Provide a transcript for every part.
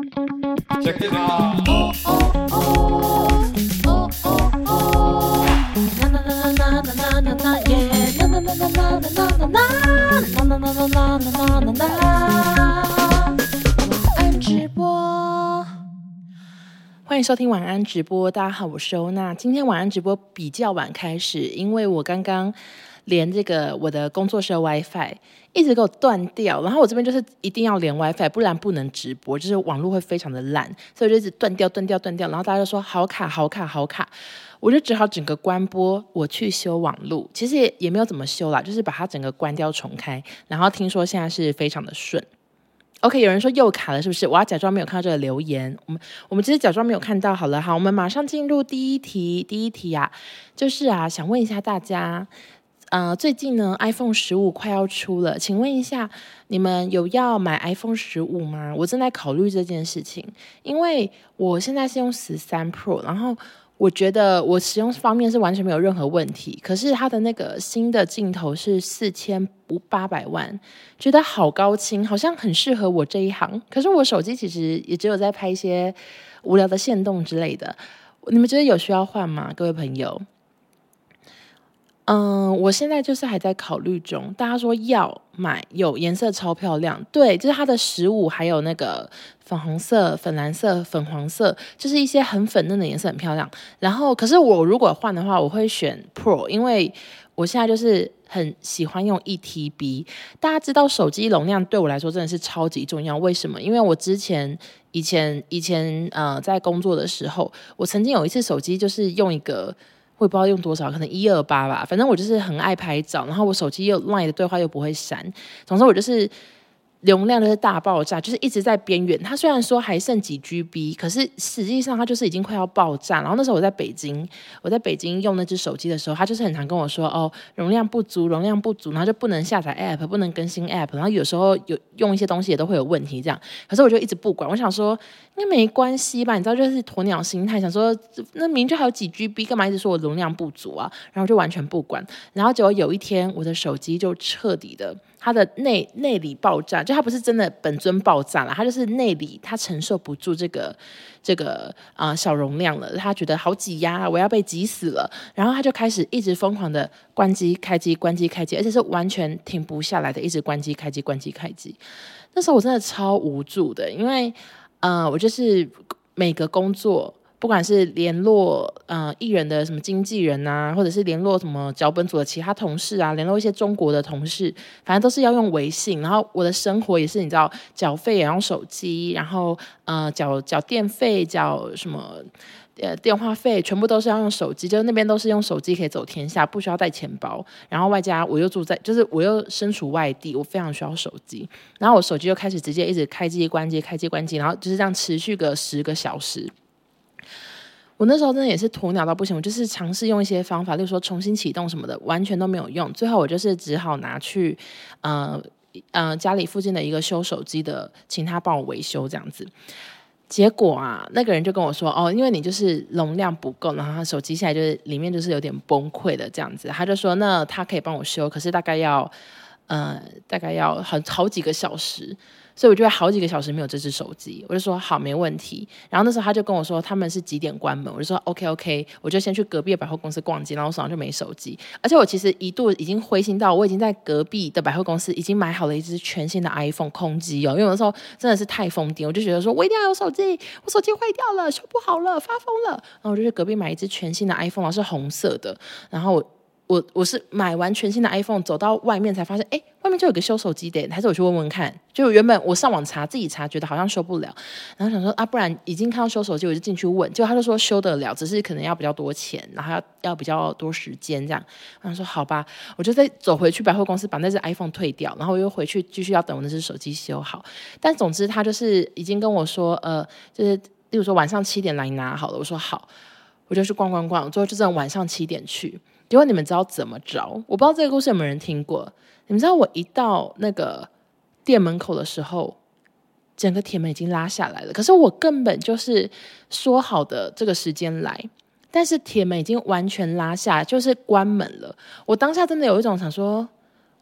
Check it out. 安直播，欢迎收听晚安直播。大家好，我是欧娜。今天晚安直播比较晚开始，因为我刚刚连这个我的工作室 WiFi 一直给我断掉，然后我这边就是一定要连 WiFi，不然不能直播，就是网络会非常的烂，所以就一直断掉、断掉、断掉。然后大家就说好卡、好卡、好卡，我就只好整个关播，我去修网络。其实也也没有怎么修啦，就是把它整个关掉重开。然后听说现在是非常的顺。OK，有人说又卡了，是不是？我要假装没有看到这个留言。我们我们其实假装没有看到。好了，好，我们马上进入第一题。第一题啊，就是啊，想问一下大家，呃，最近呢，iPhone 十五快要出了，请问一下，你们有要买 iPhone 十五吗？我正在考虑这件事情，因为我现在是用十三 Pro，然后。我觉得我使用方面是完全没有任何问题，可是它的那个新的镜头是四千八百万，觉得好高清，好像很适合我这一行。可是我手机其实也只有在拍一些无聊的线动之类的，你们觉得有需要换吗？各位朋友？嗯，我现在就是还在考虑中。大家说要买，有颜色超漂亮，对，就是它的十五，还有那个粉红色、粉蓝色、粉黄色，就是一些很粉嫩的颜色，很漂亮。然后，可是我如果换的话，我会选 Pro，因为我现在就是很喜欢用一 TB。大家知道手机容量对我来说真的是超级重要，为什么？因为我之前、以前、以前呃在工作的时候，我曾经有一次手机就是用一个。我也不知道用多少，可能一二八吧。反正我就是很爱拍照，然后我手机又 LINE 的对话又不会删。总之我就是。容量就是大爆炸，就是一直在边缘。它虽然说还剩几 GB，可是实际上它就是已经快要爆炸。然后那时候我在北京，我在北京用那只手机的时候，它就是很常跟我说：“哦，容量不足，容量不足。”然后就不能下载 App，不能更新 App。然后有时候有用一些东西也都会有问题，这样。可是我就一直不管，我想说应该没关系吧？你知道，就是鸵鸟心态，想说那明明就还有几 GB，干嘛一直说我容量不足啊？然后就完全不管。然后结果有一天，我的手机就彻底的。它的内内里爆炸，就它不是真的本尊爆炸了，它就是内里它承受不住这个这个啊、小容量了，它觉得好挤压，我要被挤死了，然后它就开始一直疯狂的关机开机关机开机，而且是完全停不下来的，一直关机开机关机开机。那时候我真的超无助的，因为呃我就是每个工作。不管是联络呃艺人的什么经纪人啊，或者是联络什么脚本组的其他同事啊，联络一些中国的同事，反正都是要用微信。然后我的生活也是，你知道，缴费也用手机，然后呃缴缴电费、缴什么呃电话费，全部都是要用手机。就是那边都是用手机可以走天下，不需要带钱包。然后外加我又住在，就是我又身处外地，我非常需要手机。然后我手机就开始直接一直开机关机开机关机，然后就是这样持续个十个小时。我那时候真的也是鸵鸟到不行，我就是尝试用一些方法，例如说重新启动什么的，完全都没有用。最后我就是只好拿去，呃呃家里附近的一个修手机的，请他帮我维修这样子。结果啊，那个人就跟我说，哦，因为你就是容量不够，然后他手机现在就是里面就是有点崩溃的这样子。他就说，那他可以帮我修，可是大概要，呃，大概要好好几个小时。所以我就会好几个小时没有这只手机，我就说好，没问题。然后那时候他就跟我说他们是几点关门，我就说 OK OK，我就先去隔壁的百货公司逛街，然后我手上就没手机。而且我其实一度已经灰心到我已经在隔壁的百货公司已经买好了一只全新的 iPhone 空机哦，因为有的时候真的是太疯癫，我就觉得说我一定要有手机，我手机坏掉了，修不好了，发疯了。然后我就去隔壁买一只全新的 iPhone，然后是红色的，然后我。我我是买完全新的 iPhone，走到外面才发现，哎，外面就有个修手机的，还是我去问问看。就原本我上网查，自己查，觉得好像修不了，然后想说啊，不然已经看到修手机，我就进去问。结果他就说修得了，只是可能要比较多钱，然后要要比较多时间这样。然后说好吧，我就再走回去百货公司把那只 iPhone 退掉，然后我又回去继续要等我那只手机修好。但总之他就是已经跟我说，呃，就是例如说晚上七点来拿好了。我说好，我就去逛逛逛，最后就这样晚上七点去。结果你们知道怎么着？我不知道这个故事有没有人听过。你们知道我一到那个店门口的时候，整个铁门已经拉下来了。可是我根本就是说好的这个时间来，但是铁门已经完全拉下，就是关门了。我当下真的有一种想说，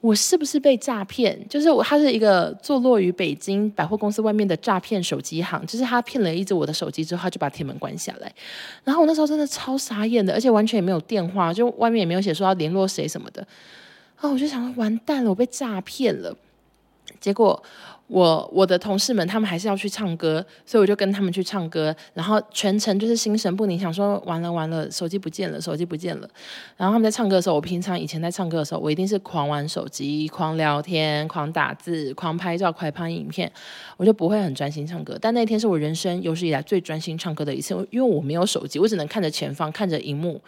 我是不是被诈骗？就是我，他是一个坐落于北京百货公司外面的诈骗手机行，就是他骗了一只我的手机之后，他就把铁门关下来。然后我那时候真的超傻眼的，而且完全也没有电话，就外面也没有写说要联络谁什么的。啊，我就想完蛋了，我被诈骗了。结果。我我的同事们他们还是要去唱歌，所以我就跟他们去唱歌，然后全程就是心神不宁，想说完了完了，手机不见了，手机不见了。然后他们在唱歌的时候，我平常以前在唱歌的时候，我一定是狂玩手机、狂聊天、狂打字、狂拍照、快拍影片，我就不会很专心唱歌。但那天是我人生有史以来最专心唱歌的一次，因为我没有手机，我只能看着前方，看着荧幕。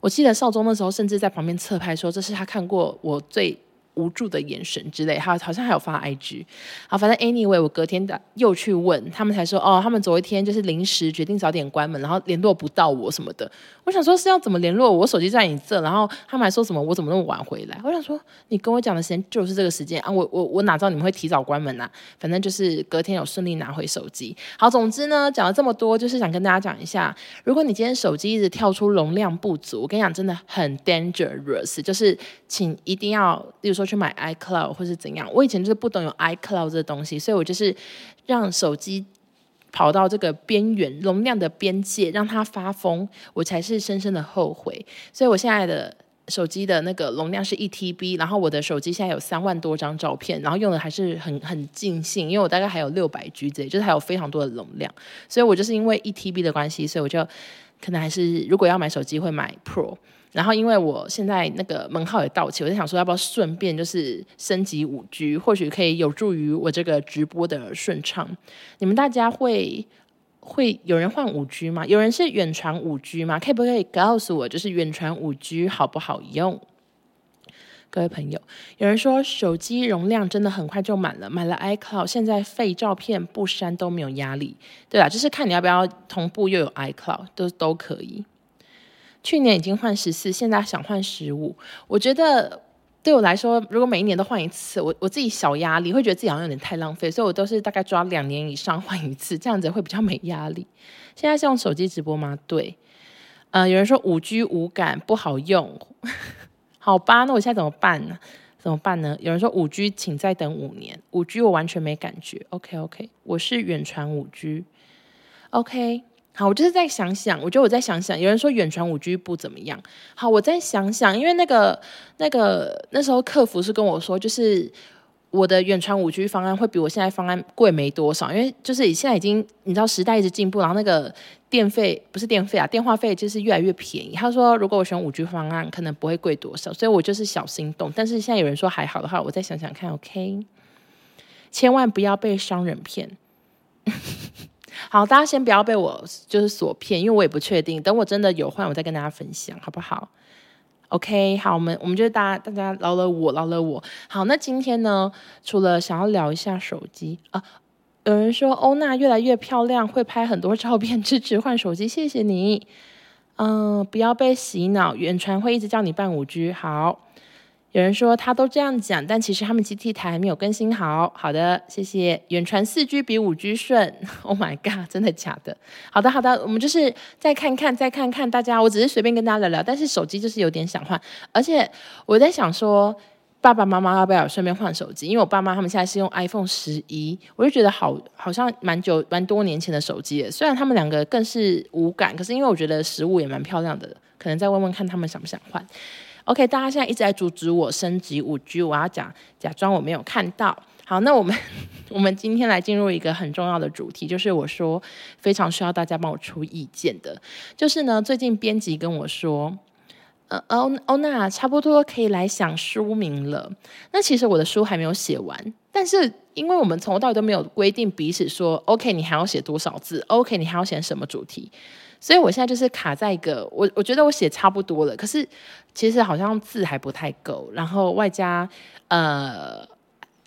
我记得少宗那时候甚至在旁边侧拍说，这是他看过我最。无助的眼神之类，好好像还有发 IG，好，反正 anyway，我隔天的又去问他们，才说哦，他们昨天就是临时决定早点关门，然后联络不到我什么的。我想说是要怎么联络我？手机在你这，然后他们还说什么我怎么那么晚回来？我想说你跟我讲的时间就是这个时间啊，我我我哪知道你们会提早关门啊？反正就是隔天有顺利拿回手机。好，总之呢，讲了这么多，就是想跟大家讲一下，如果你今天手机一直跳出容量不足，我跟你讲真的很 dangerous，就是请一定要，例如说。去买 iCloud 或是怎样？我以前就是不懂有 iCloud 这个东西，所以我就是让手机跑到这个边缘容量的边界，让它发疯，我才是深深的后悔。所以我现在的手机的那个容量是一 TB，然后我的手机现在有三万多张照片，然后用的还是很很尽兴，因为我大概还有六百 G 之类，就是还有非常多的容量。所以我就是因为一 TB 的关系，所以我就可能还是如果要买手机会买 Pro。然后，因为我现在那个门号也到期，我就想说，要不要顺便就是升级五 G，或许可以有助于我这个直播的顺畅。你们大家会会有人换五 G 吗？有人是远传五 G 吗？可不可以告诉我，就是远传五 G 好不好用？各位朋友，有人说手机容量真的很快就满了，买了 iCloud，现在废照片不删都没有压力。对啊，就是看你要不要同步又有 iCloud，都都可以。去年已经换十四，现在想换十五。我觉得对我来说，如果每一年都换一次，我我自己小压力，会觉得自己好像有点太浪费，所以我都是大概抓两年以上换一次，这样子会比较没压力。现在是用手机直播吗？对。呃，有人说五 G 无感不好用，好吧，那我现在怎么办呢？怎么办呢？有人说五 G 请再等五年，五 G 我完全没感觉。OK OK，我是远传五 G。OK。好，我就是再想想，我觉得我再想想。有人说远传五 G 不怎么样，好，我再想想，因为那个那个那时候客服是跟我说，就是我的远传五 G 方案会比我现在方案贵没多少，因为就是现在已经你知道时代一直进步，然后那个电费不是电费啊，电话费就是越来越便宜。他说如果我选五 G 方案，可能不会贵多少，所以我就是小心动。但是现在有人说还好的话，我再想想看，OK，千万不要被商人骗。好，大家先不要被我就是所骗，因为我也不确定。等我真的有换，我再跟大家分享，好不好？OK，好，我们我们就大家大家饶了我，饶了我。好，那今天呢，除了想要聊一下手机啊，有人说欧娜越来越漂亮，会拍很多照片，支持换手机，谢谢你。嗯、不要被洗脑，远传会一直叫你办五 G。好。有人说他都这样讲，但其实他们基地台还没有更新好。好的，谢谢。远传四 G 比五 G 顺，Oh my god，真的假的？好的，好的，我们就是再看看，再看看大家。我只是随便跟大家聊聊，但是手机就是有点想换，而且我在想说，爸爸妈妈要不要顺便换手机？因为我爸妈他们现在是用 iPhone 十一，我就觉得好好像蛮久蛮多年前的手机了。虽然他们两个更是无感，可是因为我觉得实物也蛮漂亮的，可能再问问看他们想不想换。OK，大家现在一直在阻止我升级五 G，我要讲假装我没有看到。好，那我们 我们今天来进入一个很重要的主题，就是我说非常需要大家帮我出意见的，就是呢，最近编辑跟我说，呃，欧欧娜差不多可以来想书名了。那其实我的书还没有写完，但是因为我们从头到尾都没有规定彼此说，OK，你还要写多少字？OK，你还要写什么主题？所以我现在就是卡在一个，我我觉得我写差不多了，可是其实好像字还不太够，然后外加呃，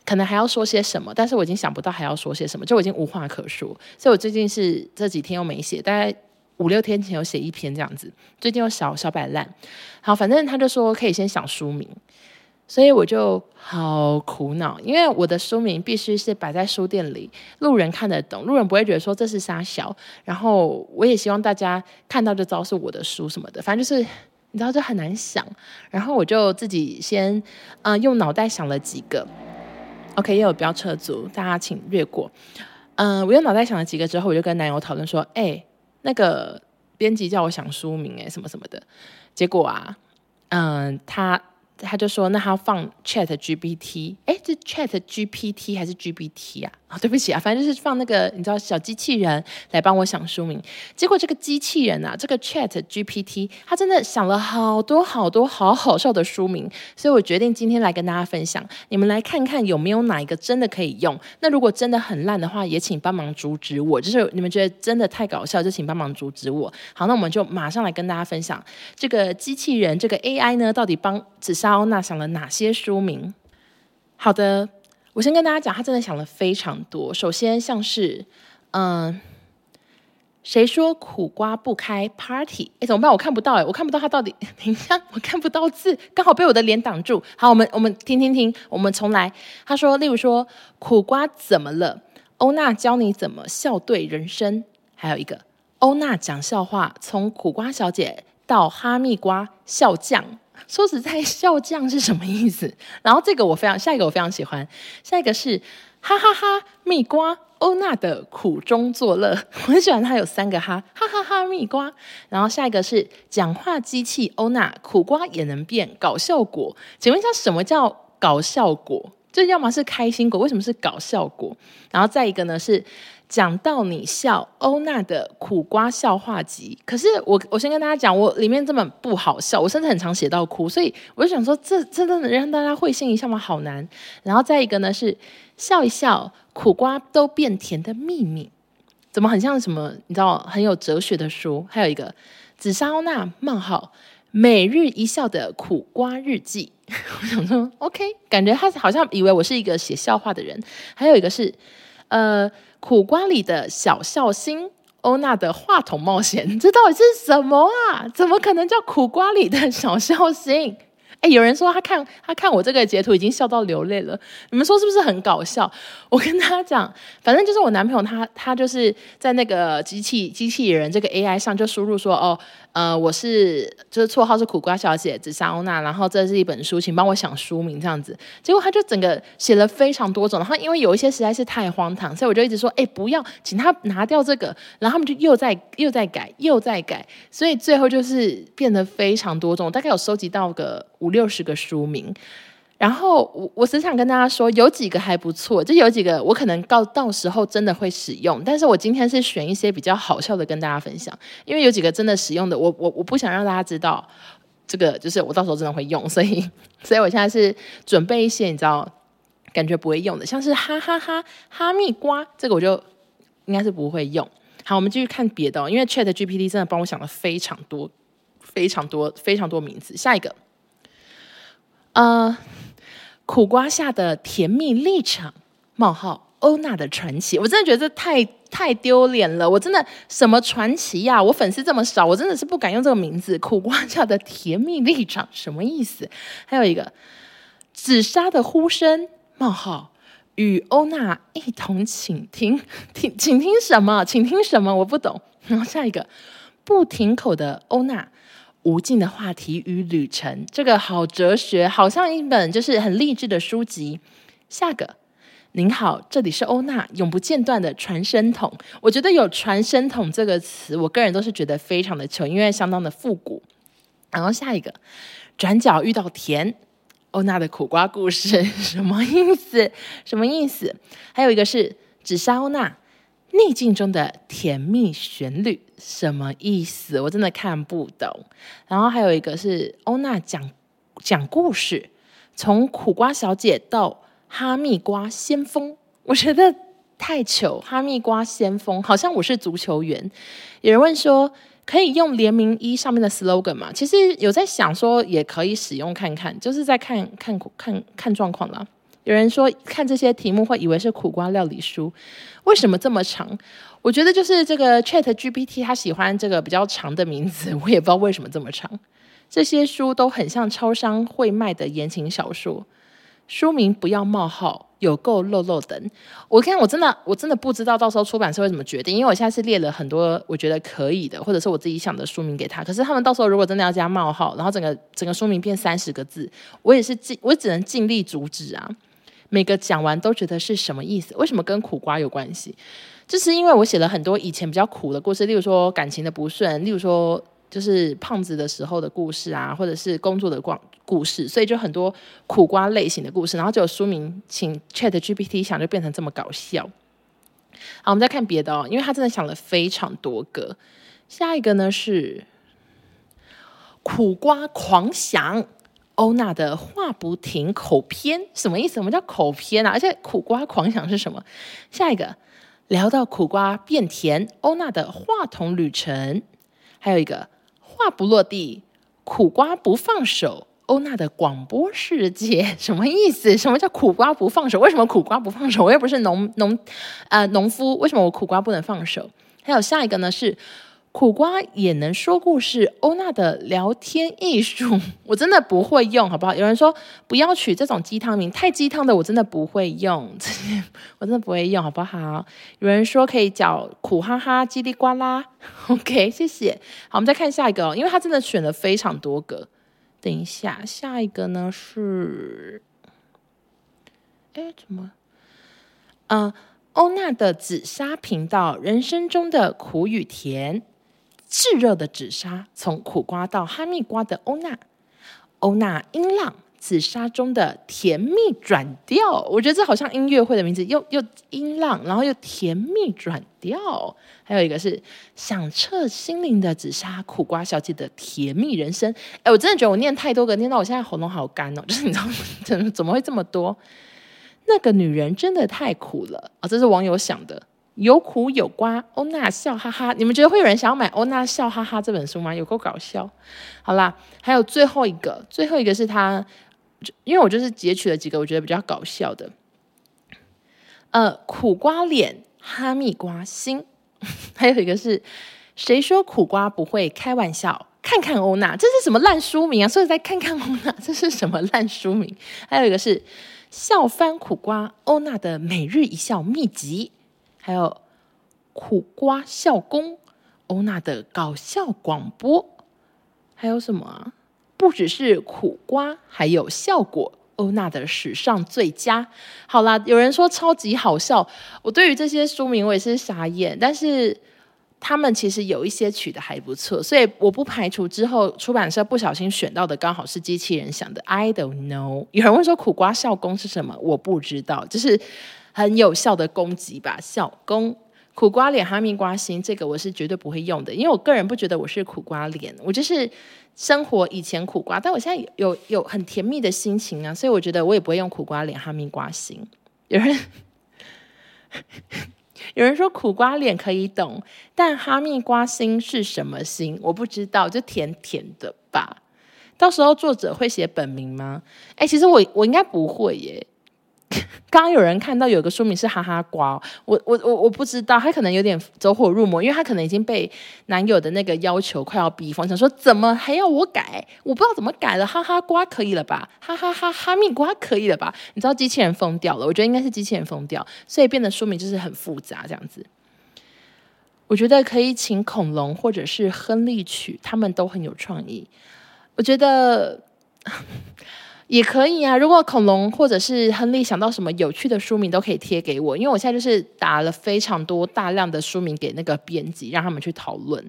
可能还要说些什么，但是我已经想不到还要说些什么，就我已经无话可说。所以我最近是这几天又没写，大概五六天前有写一篇这样子，最近又小小摆烂。好，反正他就说可以先想书名。所以我就好苦恼，因为我的书名必须是摆在书店里，路人看得懂，路人不会觉得说这是杀小。然后我也希望大家看到就知道是我的书什么的，反正就是你知道这很难想。然后我就自己先嗯、用脑袋想了几个。OK，也有飙车族，大家请略过。嗯、我用脑袋想了几个之后，我就跟男友讨论说：“哎，那个编辑叫我想书名，哎，什么什么的。”结果啊，嗯、他。他就说：“那他放 Chat GPT，哎，这 Chat GPT 还是 GPT 啊？啊、对不起啊，反正就是放那个你知道小机器人来帮我想书名。结果这个机器人啊，这个 Chat GPT，他真的想了好多好多好好笑的书名，所以我决定今天来跟大家分享。你们来看看有没有哪一个真的可以用？那如果真的很烂的话，也请帮忙阻止我。就是你们觉得真的太搞笑，就请帮忙阻止我。好，那我们就马上来跟大家分享这个机器人，这个 AI 呢，到底帮紫欧娜想了哪些书名？好的，我先跟大家讲，他真的想了非常多。首先，像是，嗯，谁说苦瓜不开 party？哎，怎么办？我看不到，哎，我看不到他到底。等一下，我看不到字，刚好被我的脸挡住。好，我们我们听听听，我们重来。他说，例如说，苦瓜怎么了？欧娜教你怎么笑对人生。还有一个，欧娜讲笑话，从苦瓜小姐到哈密瓜笑匠。说实在，笑匠是什么意思？然后这个我非常，下一个我非常喜欢，下一个是哈哈哈，蜜瓜欧娜的苦中作乐，我很喜欢它有三个哈，哈哈哈蜜瓜。然后下一个是讲话机器欧娜，苦瓜也能变搞笑果。请问一下，什么叫搞笑果？就要么是开心果，为什么是搞笑果？然后再一个呢是。讲到你笑，欧娜的苦瓜笑话集。可是我，我先跟大家讲，我里面这本不好笑，我甚至很常写到哭，所以我就想说，这真的能让大家会心一笑吗？好难。然后再一个呢，是笑一笑，苦瓜都变甜的秘密，怎么很像什么？你知道，很有哲学的书。还有一个紫砂欧娜冒号每日一笑的苦瓜日记。我想说，OK，感觉他好像以为我是一个写笑话的人。还有一个是，呃。苦瓜里的小笑星，欧娜的话筒冒险，这到底是什么啊？怎么可能叫苦瓜里的小笑星？哎，有人说他看他看我这个截图已经笑到流泪了，你们说是不是很搞笑？我跟他讲，反正就是我男朋友他他就是在那个机器机器人这个 AI 上就输入说哦。呃，我是就是绰号是苦瓜小姐紫砂欧娜，然后这是一本书，请帮我想书名这样子。结果他就整个写了非常多种，然后因为有一些实在是太荒唐，所以我就一直说，哎，不要，请他拿掉这个。然后他们就又在又在改又在改，所以最后就是变得非常多种，大概有收集到个五六十个书名。然后我我只想跟大家说，有几个还不错，就有几个我可能到到时候真的会使用。但是我今天是选一些比较好笑的跟大家分享，因为有几个真的使用的，我我我不想让大家知道这个，就是我到时候真的会用，所以 所以我现在是准备一些你知道感觉不会用的，像是哈哈哈哈密瓜，这个我就应该是不会用。好，我们继续看别的哦，因为 Chat GPT 真的帮我想了非常多非常多非常多名字。下一个，呃。苦瓜下的甜蜜立场：冒号欧娜的传奇。我真的觉得这太太丢脸了。我真的什么传奇呀？我粉丝这么少，我真的是不敢用这个名字。苦瓜下的甜蜜立场什么意思？还有一个紫砂的呼声：冒号与欧娜一同倾听，听，倾听什么？倾听什么？我不懂。然后下一个不停口的欧娜。无尽的话题与旅程，这个好哲学，好像一本就是很励志的书籍。下个，您好，这里是欧娜，永不间断的传声筒。我觉得有传声筒这个词，我个人都是觉得非常的糗，因为相当的复古。然后下一个，转角遇到甜，欧娜的苦瓜故事，什么意思？什么意思？还有一个是紫砂欧娜。逆境中的甜蜜旋律什么意思？我真的看不懂。然后还有一个是欧娜讲讲故事，从苦瓜小姐到哈密瓜先锋，我觉得太糗。哈密瓜先锋好像我是足球员。有人问说可以用联名衣上面的 slogan 吗？其实有在想说也可以使用看看，就是在看看看看状况啦。有人说看这些题目会以为是苦瓜料理书，为什么这么长？我觉得就是这个 Chat GPT 他喜欢这个比较长的名字，我也不知道为什么这么长。这些书都很像超商会卖的言情小说，书名不要冒号，有够漏漏等。我看我真的我真的不知道到时候出版社会怎么决定，因为我现在是列了很多我觉得可以的，或者是我自己想的书名给他。可是他们到时候如果真的要加冒号，然后整个整个书名变三十个字，我也是尽我只能尽力阻止啊。每个讲完都觉得是什么意思？为什么跟苦瓜有关系？就是因为我写了很多以前比较苦的故事，例如说感情的不顺，例如说就是胖子的时候的故事啊，或者是工作的光故事，所以就很多苦瓜类型的故事。然后就有书名，请 Chat GPT 想就变成这么搞笑。好，我们再看别的哦，因为他真的想了非常多个。下一个呢是苦瓜狂想。欧娜的话不停口偏什么意思？什么叫口偏啊？而且苦瓜狂想是什么？下一个聊到苦瓜变甜，欧娜的话筒旅程，还有一个话不落地，苦瓜不放手，欧娜的广播世界什么意思？什么叫苦瓜不放手？为什么苦瓜不放手？我又不是农农呃农夫，为什么我苦瓜不能放手？还有下一个呢是。苦瓜也能说故事，欧娜的聊天艺术，我真的不会用，好不好？有人说不要取这种鸡汤名，太鸡汤的我真的不会用，我真的不会用，好不好？有人说可以叫苦哈哈叽里呱啦，OK，谢谢。好，我们再看下一个，哦因为他真的选了非常多个。等一下，下一个呢是，哎，怎么？嗯，欧娜的紫砂频道，人生中的苦与甜。炙热的紫砂，从苦瓜到哈密瓜的欧娜，欧娜音浪紫砂中的甜蜜转调，我觉得这好像音乐会的名字，又又音浪，然后又甜蜜转调，还有一个是响彻心灵的紫砂苦瓜小姐的甜蜜人生。哎，我真的觉得我念太多个，念到我现在喉咙好干哦，就是你知道怎么怎么会这么多？那个女人真的太苦了啊，这是网友想的。有苦有瓜，欧娜笑哈哈。你们觉得会有人想要买《欧娜笑哈哈》这本书吗？有够搞笑。好啦，还有最后一个，最后一个是他，因为我就是截取了几个我觉得比较搞笑的。呃，苦瓜脸，哈密瓜心，还有一个是谁说苦瓜不会开玩笑？看看欧娜，这是什么烂书名啊？所以再看看欧娜，这是什么烂书名？还有一个是笑翻苦瓜，欧娜的每日一笑秘籍。还有苦瓜笑功，欧娜的搞笑广播，还有什么啊？不只是苦瓜，还有效果，欧娜的史上最佳。好啦，有人说超级好笑，我对于这些书名我也是傻眼，但是他们其实有一些取得还不错，所以我不排除之后出版社不小心选到的刚好是机器人想的。I don't know。有人问说苦瓜笑功是什么？我不知道，就是。很有效的攻击吧，小攻苦瓜脸哈密瓜心，这个我是绝对不会用的，因为我个人不觉得我是苦瓜脸，我就是生活以前苦瓜，但我现在有有很甜蜜的心情啊，所以我觉得我也不会用苦瓜脸哈密瓜心。有人 有人说苦瓜脸可以懂，但哈密瓜心是什么心？我不知道，就甜甜的吧。到时候作者会写本名吗？哎，其实我我应该不会耶。刚刚有人看到有个书名是哈哈瓜，我我我我不知道，他可能有点走火入魔，因为他可能已经被男友的那个要求快要逼疯，想说怎么还要我改？我不知道怎么改了，哈哈瓜可以了吧？哈哈哈哈密瓜可以了吧？你知道机器人疯掉了，我觉得应该是机器人疯掉，所以变得书名就是很复杂这样子。我觉得可以请恐龙或者是亨利曲，他们都很有创意。我觉得。也可以啊，如果恐龙或者是亨利想到什么有趣的书名，都可以贴给我，因为我现在就是打了非常多大量的书名给那个编辑，让他们去讨论。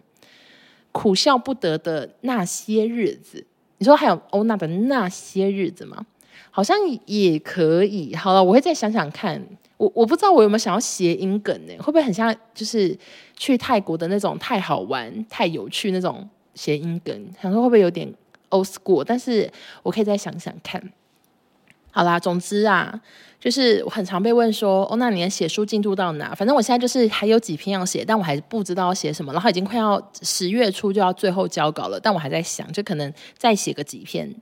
苦笑不得的那些日子，你说还有欧娜的那些日子吗？好像也可以。好了，我会再想想看。我我不知道我有没有想要谐音梗呢？会不会很像就是去泰国的那种太好玩、太有趣那种谐音梗？想说会不会有点？old school，但是我可以再想想看。好啦，总之啊，就是我很常被问说，哦，那你的写书进度到哪？反正我现在就是还有几篇要写，但我还不知道要写什么。然后已经快要十月初就要最后交稿了，但我还在想，就可能再写个几篇。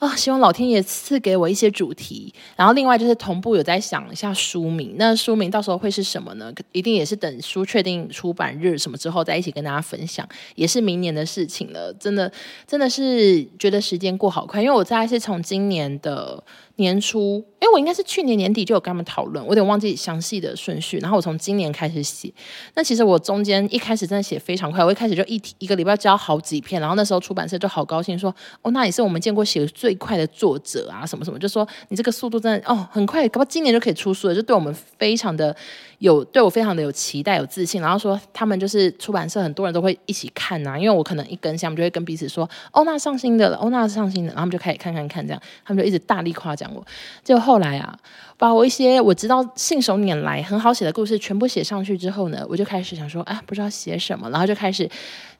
啊、希望老天爷赐给我一些主题，然后另外就是同步有在想一下书名，那书名到时候会是什么呢？一定也是等书确定出版日什么之后再一起跟大家分享，也是明年的事情了。真的，真的是觉得时间过好快，因为我大概是从今年的年初，因为我应该是去年年底就有跟他们讨论，我有点忘记详细的顺序。然后我从今年开始写，那其实我中间一开始真的写非常快，我一开始就一一个礼拜交好几篇，然后那时候出版社就好高兴说，哦，那也是我们见过写的最快的作者啊，什么什么，就说你这个速度真的哦很快，搞不好今年就可以出书了，就对我们非常的有对我非常的有期待有自信。然后说他们就是出版社很多人都会一起看呐、因为我可能一更新，我们就会跟彼此说，哦，那上新的了，哦，那上新的，然后他们就开始看看看这样，他们就一直大力夸奖我。就后来啊，把我一些我知道信手拈来很好写的故事全部写上去之后呢，我就开始想说，啊，不知道写什么，然后就开始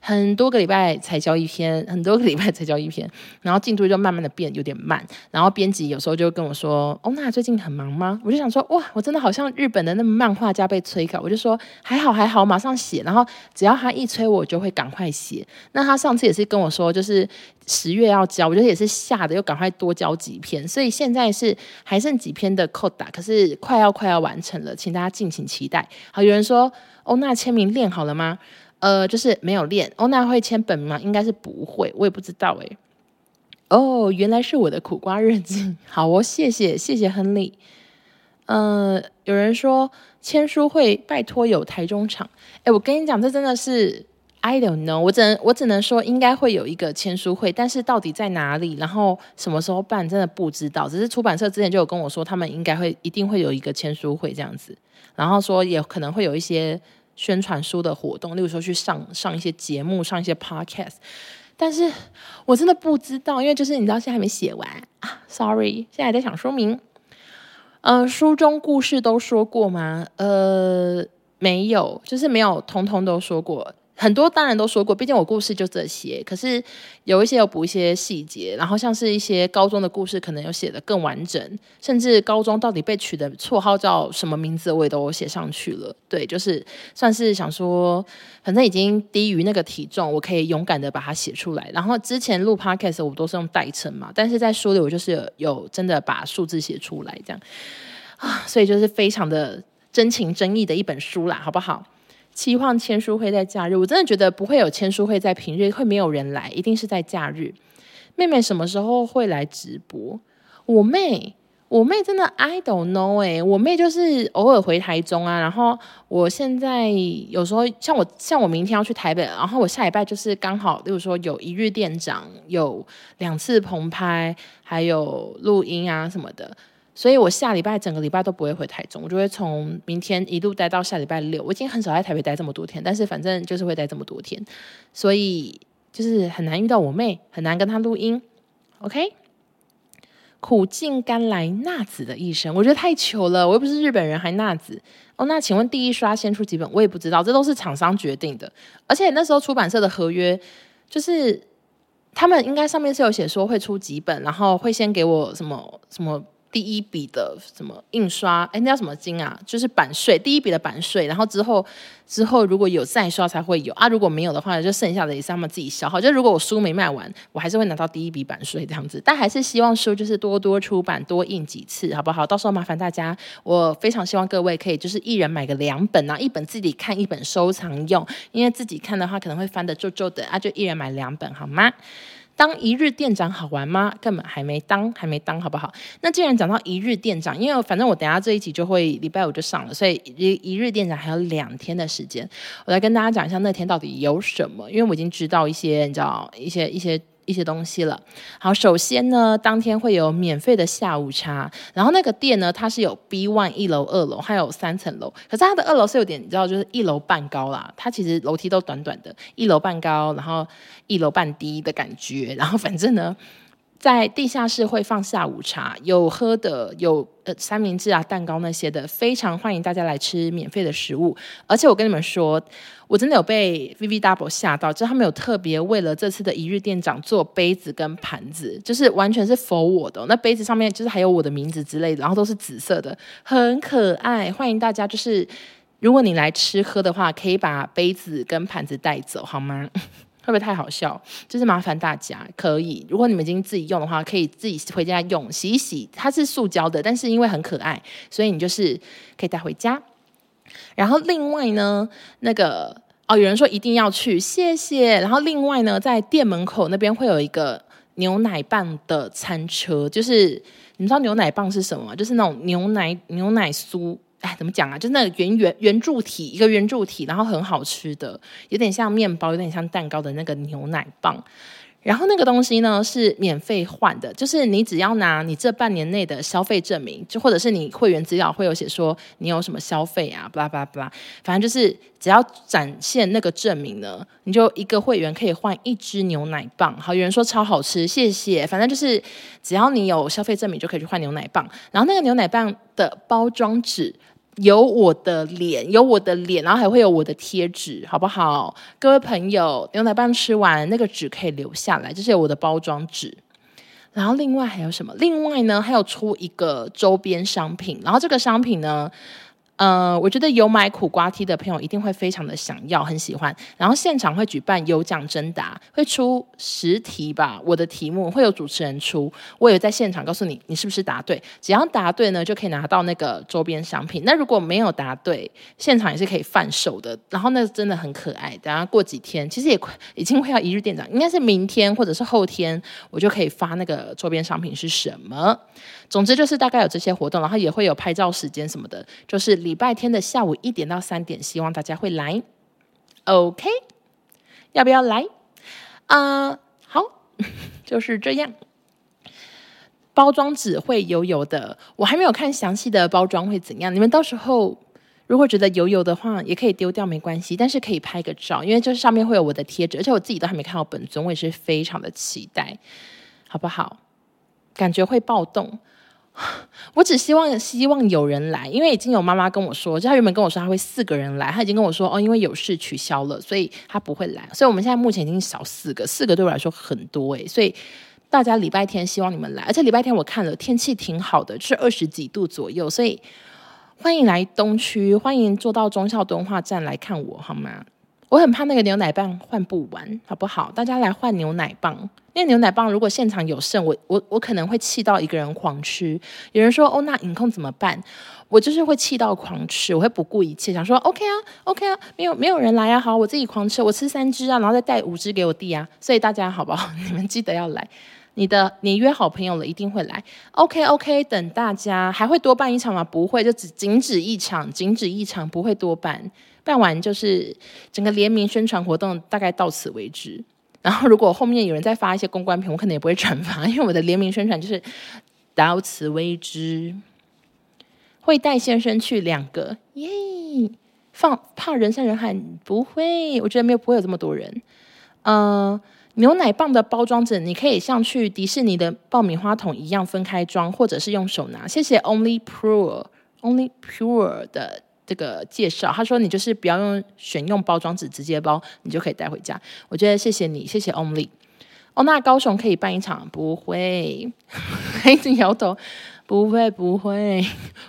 很多个礼拜才交一篇，很多个礼拜才交一篇，然后进度就慢慢的变有点慢，然后编辑有时候就跟我说，哦，那最近很忙吗？我就想说，哇，我真的好像日本的那么漫画家被催稿，我就说还好还好，马上写，然后只要他一催我就会赶快写。那他上次也是跟我说，就是十月要交，我觉得也是吓得又赶快多交几篇，所以现在是还剩几篇的扣打，可是快要快要完成了，请大家敬请期待。好，有人说欧娜签名练好了吗？呃，就是没有练。欧娜会签本吗？应该是不会，我也不知道哎。哦，原来是我的苦瓜日记。好哦，谢谢谢谢亨利。呃，有人说签书会拜托有台中场，哎，我跟你讲，这真的是。I don't know，我只能我只能说应该会有一个签书会，但是到底在哪里，然后什么时候办，真的不知道。只是出版社之前就有跟我说，他们应该会一定会有一个签书会这样子，然后说也可能会有一些宣传书的活动，例如说去上上一些节目，上一些 podcast。但是我真的不知道，因为就是你知道现在还没写完啊，sorry，现在还在想说明。呃，书中故事都说过吗？呃，没有，就是没有通通都说过。很多当然都说过，毕竟我故事就这些。可是有一些有补一些细节，然后像是一些高中的故事，可能有写的更完整，甚至高中到底被取的绰号叫什么名字，我也都写上去了。对，就是算是想说，反正已经低于那个体重，我可以勇敢的把它写出来。然后之前录 podcast 我都是用代称嘛，但是在书里我就是有，有真的把数字写出来，这样啊，所以就是非常的真情真意的一本书啦，好不好？期望签书会在假日，我真的觉得不会有签书会在平日，会没有人来，一定是在假日。妹妹什么时候会来直播？我妹，我妹真的 I don't know 哎、欸，我妹就是偶尔回台中啊，然后我现在有时候像我像我明天要去台北，然后我下礼拜就是刚好，例如说有一日店长，有两次棚拍，还有录音啊什么的。所以我下礼拜整个礼拜都不会回台中，我就会从明天一路待到下礼拜六。我已经很少在台北待这么多天，但是反正就是会待这么多天，所以就是很难遇到我妹，很难跟她录音。OK，苦尽甘来娜子的一生，我觉得太糗了，我又不是日本人，还娜子哦。那请问第一刷先出几本？我也不知道，这都是厂商决定的。而且那时候出版社的合约就是他们应该上面是有写说会出几本，然后会先给我什么什么。第一笔的什么印刷？哎，那叫什么金啊？就是版税，第一笔的版税。然后之后之后如果有再刷才会有啊，如果没有的话，就剩下的也是他们自己消耗。就如果我书没卖完，我还是会拿到第一笔版税这样子。但还是希望书就是多多出版，多印几次，好不好？到时候麻烦大家，我非常希望各位可以就是一人买个两本啊，一本自己看，一本收藏用。因为自己看的话可能会翻得皱皱的啊，就一人买两本好吗？当一日店长好玩吗？根本还没当，还没当，好不好？那既然讲到一日店长，因为反正我等下这一集就会礼拜五就上了，所以一一日店长还有两天的时间，我来跟大家讲一下那天到底有什么。因为我已经知道一些，你知道一些一些。一些东西了。好，首先呢，当天会有免费的下午茶。然后那个店呢，它是有 B one 一楼、二楼，还有三层楼。可是它的二楼是有点，你知道，就是一楼半高啦。它其实楼梯都短短的，一楼半高，然后一楼半低的感觉。然后反正呢。在地下室会放下午茶，有喝的，有呃三明治啊、蛋糕那些的，非常欢迎大家来吃免费的食物。而且我跟你们说，我真的有被 V V Double 吓到，就是他们有特别为了这次的一日店长做杯子跟盘子，就是完全是 for 我的。那杯子上面就是还有我的名字之类的，然后都是紫色的，很可爱。欢迎大家，就是如果你来吃喝的话，可以把杯子跟盘子带走，好吗？会不会太好笑？就是麻烦大家可以，如果你们已经自己用的话，可以自己回家用洗一洗。它是塑胶的，但是因为很可爱，所以你就是可以带回家。然后另外呢，那个哦，有人说一定要去，谢谢。然后另外呢，在店门口那边会有一个牛奶棒的餐车，就是你们知道牛奶棒是什么吗？就是那种牛奶牛奶酥，哎，怎么讲啊？就那个圆圆圆柱体，一个圆柱体，然后很好吃的，有点像面包，有点像蛋糕的那个牛奶棒。然后那个东西呢是免费换的，就是你只要拿你这半年内的消费证明，就或者是你会员资料会有写说你有什么消费啊，巴拉巴拉巴拉，反正就是只要展现那个证明呢，你就一个会员可以换一支牛奶棒。好，有人说超好吃，谢谢。反正就是只要你有消费证明就可以去换牛奶棒。然后那个牛奶棒的包装纸。有我的脸，有我的脸，然后还会有我的贴纸，好不好？各位朋友，牛奶棒吃完，那个纸可以留下来，这是我的包装纸。然后另外还有什么？另外呢，还有出一个周边商品，然后这个商品呢。呃，我觉得有买苦瓜 T 的朋友一定会非常的想要，很喜欢。然后现场会举办有奖征答，会出十题吧，我的题目会有主持人出，我也在现场告诉你，你是不是答对？只要答对呢，就可以拿到那个周边商品。那如果没有答对，现场也是可以贩售的。然后那真的很可爱。等下过几天，其实也快已经快要一日店长，应该是明天或者是后天，我就可以发那个周边商品是什么。总之就是大概有这些活动，然后也会有拍照时间什么的，就是礼拜天的下午一点到三点，希望大家会来。OK，要不要来？啊、好，就是这样。包装纸会油油的，我还没有看详细的包装会怎样。你们到时候如果觉得油油的话，也可以丢掉没关系，但是可以拍个照，因为这上面会有我的贴纸，而且我自己都还没看到本尊，我也是非常的期待，好不好？感觉会暴动。我只希望希望有人来，因为已经有妈妈跟我说，就她原本跟我说她会四个人来，她已经跟我说哦，因为有事取消了，所以她不会来。所以我们现在目前已经少四个，四个对我来说很多诶。所以大家礼拜天希望你们来，而且礼拜天我看了天气挺好的，是二十几度左右，所以欢迎来东区，欢迎坐到忠孝敦化站来看我好吗？我很怕那个牛奶棒换不完，好不好？大家来换牛奶棒。那牛奶棒如果现场有剩，我我我可能会气到一个人狂吃。有人说哦，那饮控怎么办？我就是会气到狂吃，我会不顾一切想说 OK 啊，OK 啊，没有没有人来啊，好，我自己狂吃，我吃三只啊，然后再带五只给我弟啊。所以大家好不好？你们记得要来，你的你约好朋友了，一定会来。OK OK，等大家还会多办一场吗？不会，就只仅止一场，仅止一场，不会多办。办完就是整个联名宣传活动，大概到此为止。然后如果后面有人再发一些公关品，我可能也不会转发，因为我的联名宣传就是到此为止。会带先生去两个耶，放怕人山人海不会，我觉得没有不会有这么多人。嗯、呃，牛奶棒的包装纸你可以像去迪士尼的爆米花桶一样分开装，或者是用手拿。谢谢 Only Pure Only Pure 的。这个介绍，他说你就是不要用选用包装纸直接包，你就可以带回家。我觉得谢谢你，谢谢 Only。哦，那高雄可以办一场？不会，一直摇头，不会不会。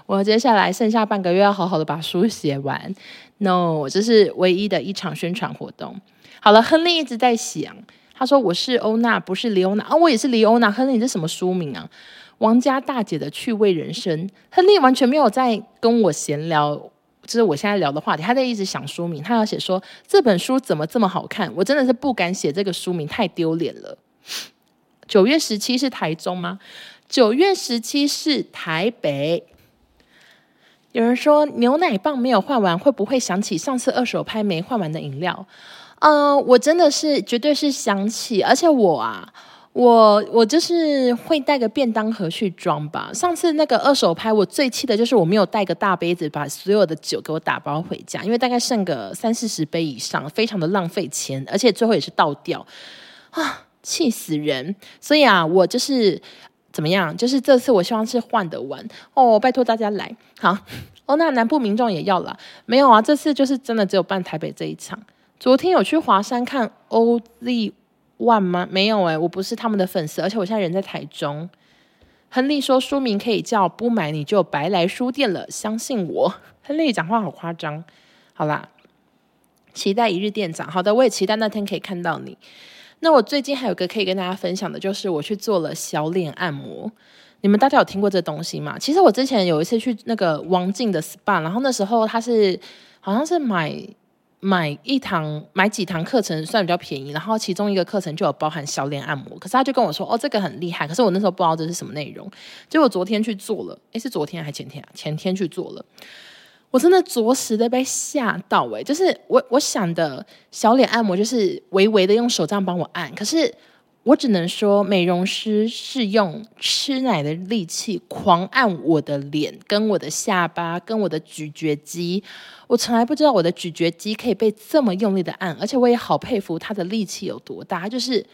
我接下来剩下半个月要好好的把书写完。No，这是唯一的一场宣传活动。好了，亨利一直在想，他说我是欧娜，不是李欧娜啊，我也是李欧娜。亨利，你这什么书名啊？王家大姐的趣味人生。亨利完全没有在跟我闲聊。这是我现在聊的话题，他在一直想书名，他要写说这本书怎么这么好看，我真的是不敢写这个书名，太丢脸了。九月十七是台中吗？九月十七是台北。有人说牛奶棒没有换完，会不会想起上次二手拍没换完的饮料？嗯、我真的是绝对是想起，而且我啊。我我就是会带个便当盒去装吧。上次那个二手拍，我最气的就是我没有带个大杯子，把所有的酒给我打包回家，因为大概剩个三四十杯以上，非常的浪费钱，而且最后也是倒掉啊，气死人！所以啊，我就是怎么样，就是这次我希望是换得完哦，拜托大家来好哦。那南部民众也要了，没有啊？这次就是真的只有办台北这一场。昨天有去华山看欧丽。万吗？没有哎，我不是他们的粉丝，而且我现在人在台中。亨利说书名可以叫“不买你就白来书店了”，相信我。亨利讲话好夸张。好啦，期待一日店长。好的，我也期待那天可以看到你。那我最近还有个可以跟大家分享的，就是我去做了小脸按摩。你们大家有听过这东西吗？其实我之前有一次去那个王静的 SPA，然后那时候他是好像是买。买一堂买几堂课程算比较便宜，然后其中一个课程就有包含小脸按摩，可是他就跟我说哦，这个很厉害，可是我那时候不知道这是什么内容，结果昨天去做了，诶，是昨天还前天啊？前天去做了，我真的着实的被吓到诶，就是我我想的小脸按摩就是微微的用手这样帮我按，可是。我只能说，美容师是用吃奶的力气狂按我的脸、跟我的下巴、跟我的咀嚼肌。我从来不知道我的咀嚼肌可以被这么用力的按，而且我也好佩服他的力气有多大，就是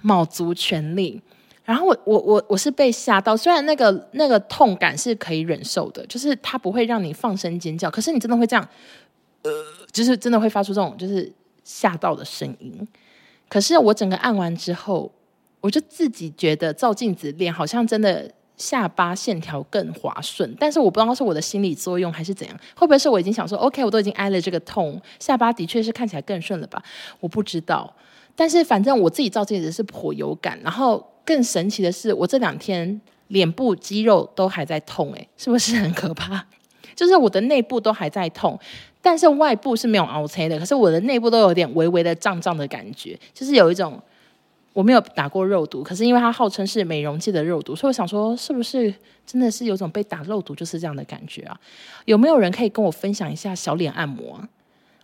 卯足全力。然后我我我我是被吓到，虽然那个那个痛感是可以忍受的，就是它不会让你放声尖叫，可是你真的会这样，呃，就是真的会发出这种就是吓到的声音。可是我整个按完之后，我就自己觉得照镜子脸好像真的下巴线条更滑顺，但是我不知道是我的心理作用还是怎样，会不会是我已经想说，OK，我都已经挨了这个痛，下巴的确是看起来更顺了吧？我不知道，但是反正我自己照镜子是颇有感，然后更神奇的是，我这两天脸部肌肉都还在痛，诶，是不是很可怕？就是我的内部都还在痛。但是外部是没有凹陷的，可是我的内部都有点微微的胀胀的感觉，就是有一种我没有打过肉毒，可是因为它号称是美容界的肉毒，所以我想说是不是真的是有种被打肉毒就是这样的感觉啊？有没有人可以跟我分享一下小脸按摩？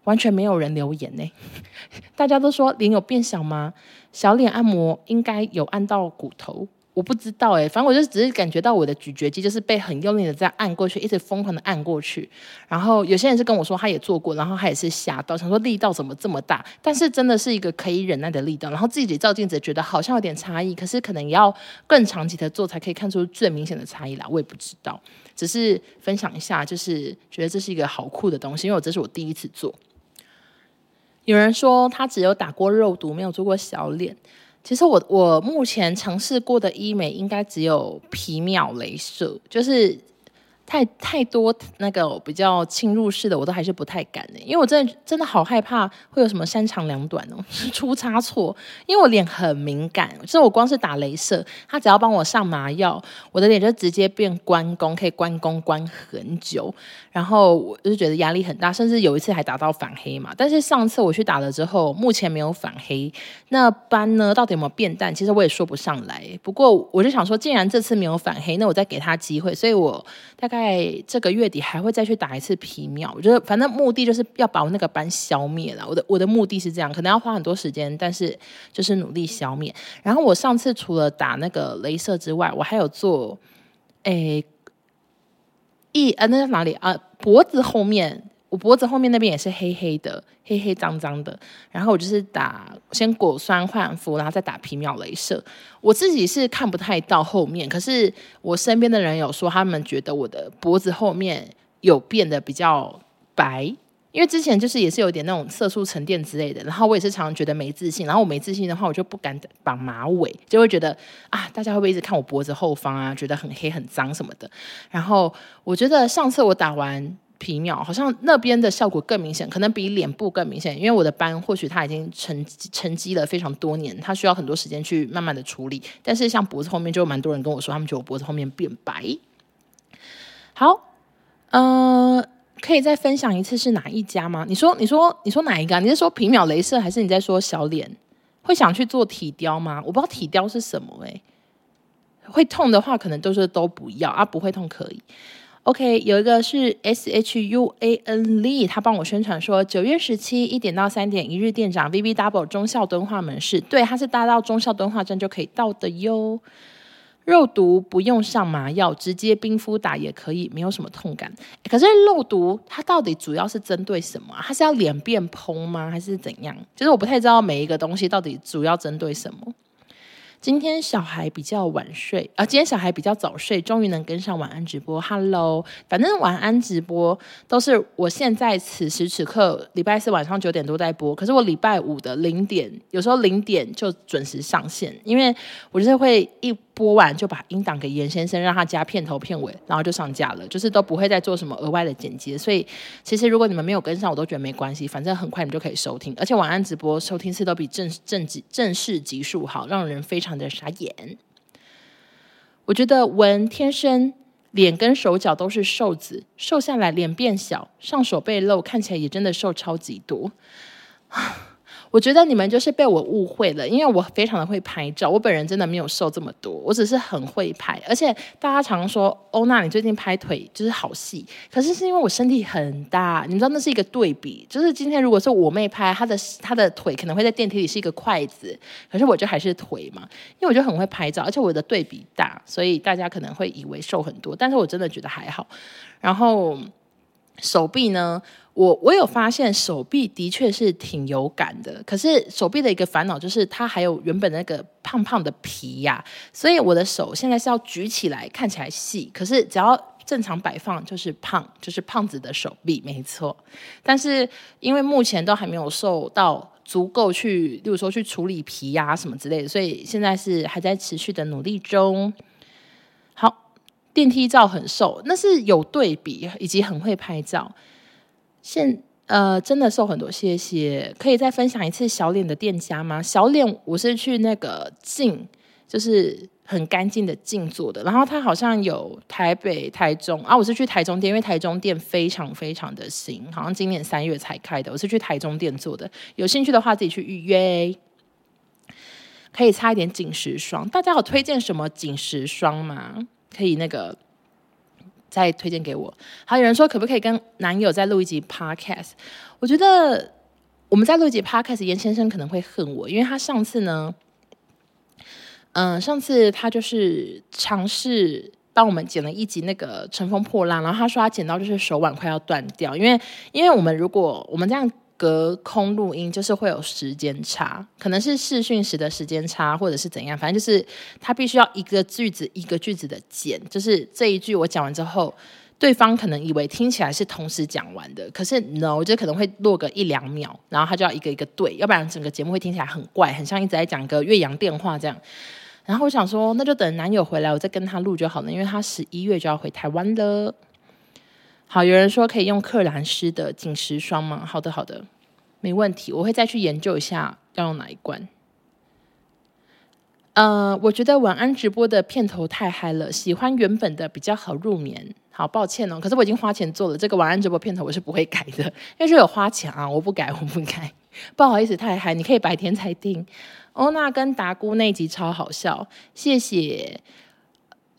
完全没有人留言呢，大家都说脸有变小吗？小脸按摩应该有按到骨头。我不知道哎，反正我就只是感觉到我的咀嚼肌就是被很用力的在按过去，一直疯狂的按过去。然后有些人是跟我说他也做过，然后他也是吓到，想说力道怎么这么大？但是真的是一个可以忍耐的力道。然后自己照镜子觉得好像有点差异，可是可能要更长期的做才可以看出最明显的差异啦。我也不知道，只是分享一下，就是觉得这是一个好酷的东西，因为我这是我第一次做。有人说他只有打过肉毒，没有做过小脸。其实我我目前尝试过的医美应该只有皮秒雷射，就是。太太多那个比较侵入式的，我都还是不太敢的，因为我真的真的好害怕会有什么三长两短哦，出差错。因为我脸很敏感，就是我光是打雷射，他只要帮我上麻药，我的脸就直接变关公，可以关公关很久。然后我就觉得压力很大，甚至有一次还打到反黑嘛。但是上次我去打了之后，目前没有反黑。那斑呢，到底有没有变淡？其实我也说不上来。不过我就想说，既然这次没有反黑，那我再给他机会。所以我大概。这个月底还会再去打一次皮秒，我觉得反正目的就是要把我那个斑消灭了。我的我的目的是这样，可能要花很多时间，但是就是努力消灭。然后我上次除了打那个镭射之外，我还有做，诶，一啊那在哪里啊？脖子后面。我脖子后面那边也是黑黑的，黑黑脏脏的。然后我就是打先果酸焕肤，然后再打皮秒镭射。我自己是看不太到后面，可是我身边的人有说，他们觉得我的脖子后面有变得比较白，因为之前就是也是有点那种色素沉淀之类的。然后我也是常常觉得没自信，然后我没自信的话，我就不敢绑马尾，就会觉得啊，大家会不会一直看我脖子后方啊，觉得很黑很脏什么的。然后我觉得上次我打完。皮秒好像那边的效果更明显，可能比脸部更明显，因为我的斑或许它已经沉沉积了非常多年，它需要很多时间去慢慢的处理。但是像脖子后面就有蛮多人跟我说，他们觉得我脖子后面变白。好，呃，可以再分享一次是哪一家吗？你说，你说，你说哪一个？你是说皮秒雷射，还是你在说小脸？会想去做体雕吗？我不知道体雕是什么、欸，会痛的话，可能都是都不要啊，不会痛可以。OK，有一个是 S H U A N Lee，他帮我宣传说九月十七一点到三点一日店长 V V Double 中孝敦化门市，对，他是搭到中孝敦化站就可以到的哟。肉毒不用上麻药，直接冰敷打也可以，没有什么痛感。可是肉毒它到底主要是针对什么？它是要脸变蓬吗？还是怎样？就是我不太知道每一个东西到底主要针对什么。今天小孩比较晚睡啊，今天小孩比较早睡，终于能跟上晚安直播。Hello，反正晚安直播都是我现在此时此刻礼拜四晚上九点多在播，可是我礼拜五的零点，有时候零点就准时上线，因为我就是会一。播完就把音档给严先生，让他加片头片尾，然后就上架了，就是都不会再做什么额外的剪辑。所以其实如果你们没有跟上，我都觉得没关系，反正很快你们就可以收听。而且晚安直播收听次都比正正集正式集数好，让人非常的傻眼。我觉得文天生脸跟手脚都是瘦子，瘦下来脸变小，上手背露，看起来也真的瘦超级多。我觉得你们就是被我误会了，因为我非常的会拍照，我本人真的没有瘦这么多，我只是很会拍。而且大家常说欧娜，你最近拍腿就是好细，可是是因为我身体很大，你知道那是一个对比。就是今天如果是我妹拍，她的她的腿可能会在电梯里是一个筷子，可是我就还是腿嘛，因为我就很会拍照，而且我的对比大，所以大家可能会以为瘦很多，但是我真的觉得还好。然后手臂呢？我我有发现手臂的确是挺有感的，可是手臂的一个烦恼就是它还有原本那个胖胖的皮呀、所以我的手现在是要举起来看起来细，可是只要正常摆放就是胖，就是胖子的手臂，没错。但是因为目前都还没有瘦到足够去，例如说去处理皮呀、什么之类的，所以现在是还在持续的努力中。电梯照很瘦，那是有对比以及很会拍照。现呃，真的瘦很多，谢谢。可以再分享一次小脸的店家吗？小脸我是去那个静，就是很干净的静做的。然后他好像有台北、台中啊，我是去台中店，因为台中店非常非常的新，好像今年三月才开的。我是去台中店做的，有兴趣的话自己去预约。可以擦一点紧实霜，大家有推荐什么紧实霜吗？可以那个。再推荐给我。还有人说，可不可以跟男友再录一集 podcast？我觉得我们再录一集 podcast，严先生可能会恨我，因为他上次呢，嗯、上次他就是尝试帮我们剪了一集那个乘风破浪，然后他说他剪到就是手腕快要断掉，因为因为我们如果我们这样。隔空录音就是会有时间差，可能是视讯时的时间差，或者是怎样，反正就是他必须要一个句子一个句子的剪，就是这一句我讲完之后，对方可能以为听起来是同时讲完的，可是 no，就可能会落个一两秒，然后他就要一个一个对，要不然整个节目会听起来很怪，很像一直在讲个越洋电话这样。然后我想说，那就等男友回来，我再跟他录就好了，因为他十一月就要回台湾了。好，有人说可以用克兰诗的紧实霜吗？好的，好的，没问题，我会再去研究一下要用哪一罐。呃，我觉得晚安直播的片头太嗨了，喜欢原本的比较好入眠。好，抱歉哦，可是我已经花钱做了这个晚安直播片头，我是不会改的，因为是有花钱啊，我不改，我不改，不好意思，太嗨，你可以白天才听。欧娜跟达姑那集超好笑，谢谢。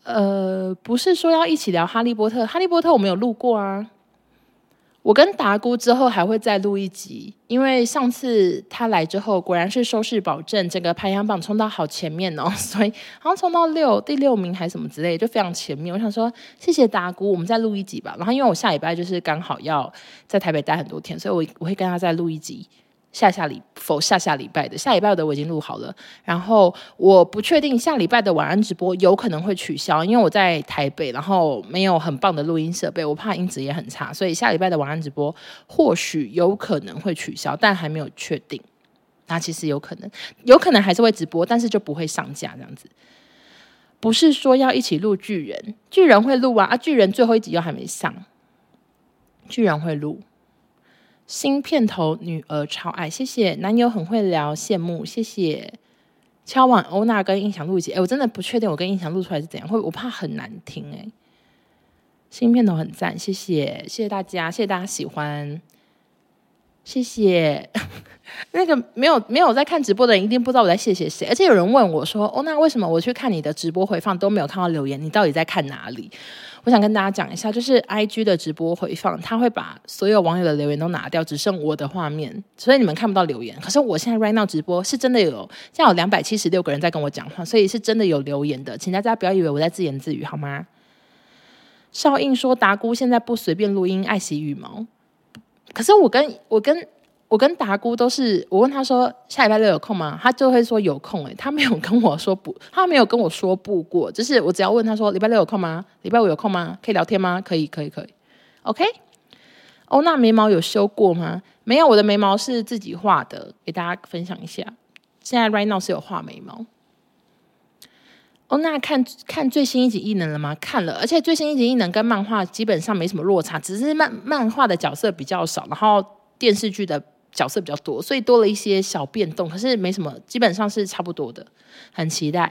呃，不是说要一起聊哈利波特，哈利波特我没有录过啊。我跟达姑之后还会再录一集，因为上次他来之后，果然是收视保证，整个排行榜冲到好前面哦，所以好像冲到六第六名还是什么之类，就非常前面。我想说，谢谢达姑，我们再录一集吧。然后因为我下礼拜就是刚好要在台北待很多天，所以我我会跟他再录一集。下下礼否下下礼拜的下礼拜的我已经录好了，然后我不确定下礼拜的晚安直播有可能会取消，因为我在台北，然后没有很棒的录音设备，我怕音质也很差，所以下礼拜的晚安直播或许有可能会取消，但还没有确定。那其实有可能，有可能还是会直播，但是就不会上架这样子。不是说要一起录巨人，巨人会录啊，啊巨人最后一集又还没上，巨人会录。新片头，女儿超爱，谢谢男友很会聊，羡慕，谢谢敲碗欧娜跟印象录一集，哎，我真的不确定我跟印象录出来是怎样，会我怕很难听哎。新片头很赞，谢谢谢谢大家，谢谢大家喜欢，谢谢 那个没有没有在看直播的人一定不知道我在谢谢谁，而且有人问我说，欧娜为什么我去看你的直播回放都没有看到留言，你到底在看哪里？我想跟大家讲一下，就是 IG 的直播回放，他会把所有网友的留言都拿掉，只剩我的画面，所以你们看不到留言。可是我现在 right now 直播是真的有，现在有两百七十六个人在跟我讲话，所以是真的有留言的，请大家不要以为我在自言自语，好吗？少印说达姑现在不随便录音，爱惜羽毛。可是我跟我跟。我跟达姑都是，我问他说下礼拜六有空吗？他就会说有空。诶，他没有跟我说不，他没有跟我说不过。就是我只要问他说礼拜六有空吗？礼拜五有空吗？可以聊天吗？可以，可以，可以。OK。欧娜眉毛有修过吗？没有，我的眉毛是自己画的，给大家分享一下。现在 right now 是有画眉毛。哦，那看看最新一集异能了吗？看了，而且最新一集异能跟漫画基本上没什么落差，只是漫漫画的角色比较少，然后电视剧的。角色比较多，所以多了一些小变动，可是没什么，基本上是差不多的。很期待。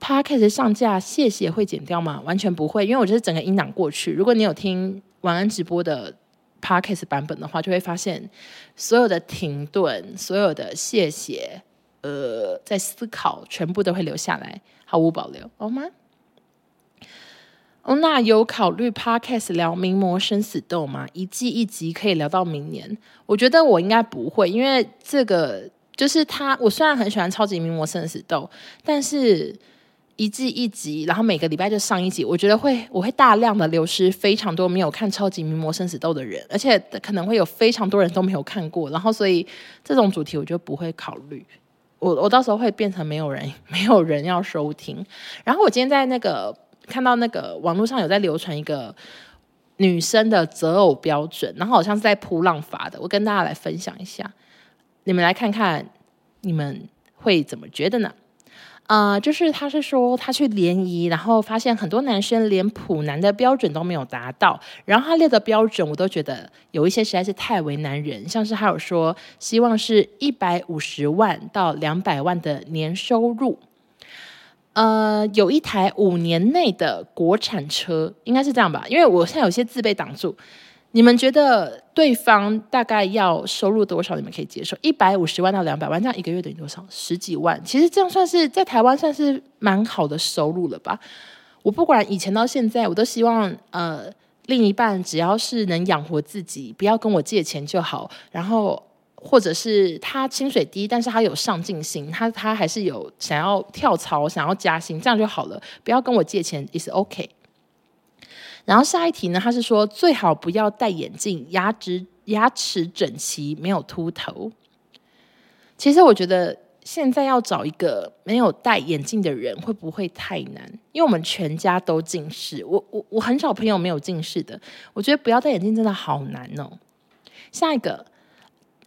Podcast 上架，谢谢会剪掉吗？完全不会，因为我就是整个音档过去。如果你有听晚安直播的 Podcast 版本的话，就会发现所有的停顿、所有的谢谢、呃，在思考，全部都会留下来，毫无保留，好吗？哦，那有考虑 Podcast 聊名模生死斗吗？一季一集可以聊到明年。我觉得我应该不会，因为这个就是他。我虽然很喜欢超级名模生死斗，但是。一季一集，然后每个礼拜就上一集，我觉得会我会大量的流失非常多没有看《超级名模生死斗》的人，而且可能会有非常多人都没有看过，然后所以这种主题我就不会考虑，我我到时候会变成没有人 没有人要收听。然后我今天在那个看到那个网络上有在流传一个女生的择偶标准，然后好像是在噗浪法的，我跟大家来分享一下，你们来看看你们会怎么觉得呢？呃，就是他是说他去联谊，然后发现很多男生连普男的标准都没有达到，然后他列的标准我都觉得有一些实在是太为难人，像是还有说希望是一百五十万到两百万的年收入，呃，有一台五年内的国产车，应该是这样吧？因为我现在有些字被挡住。你们觉得对方大概要收入多少？你们可以接受一百五十万到两百万，这样一个月等于多少？十几万。其实这样算是在台湾算是蛮好的收入了吧？我不管以前到现在，我都希望呃另一半只要是能养活自己，不要跟我借钱就好。然后或者是他薪水低，但是他有上进心，他他还是有想要跳槽、想要加薪，这样就好了。不要跟我借钱，is OK。然后下一题呢？他是说最好不要戴眼镜，牙齿牙齿整齐，没有秃头。其实我觉得现在要找一个没有戴眼镜的人会不会太难？因为我们全家都近视，我我我很少朋友没有近视的。我觉得不要戴眼镜真的好难哦。下一个，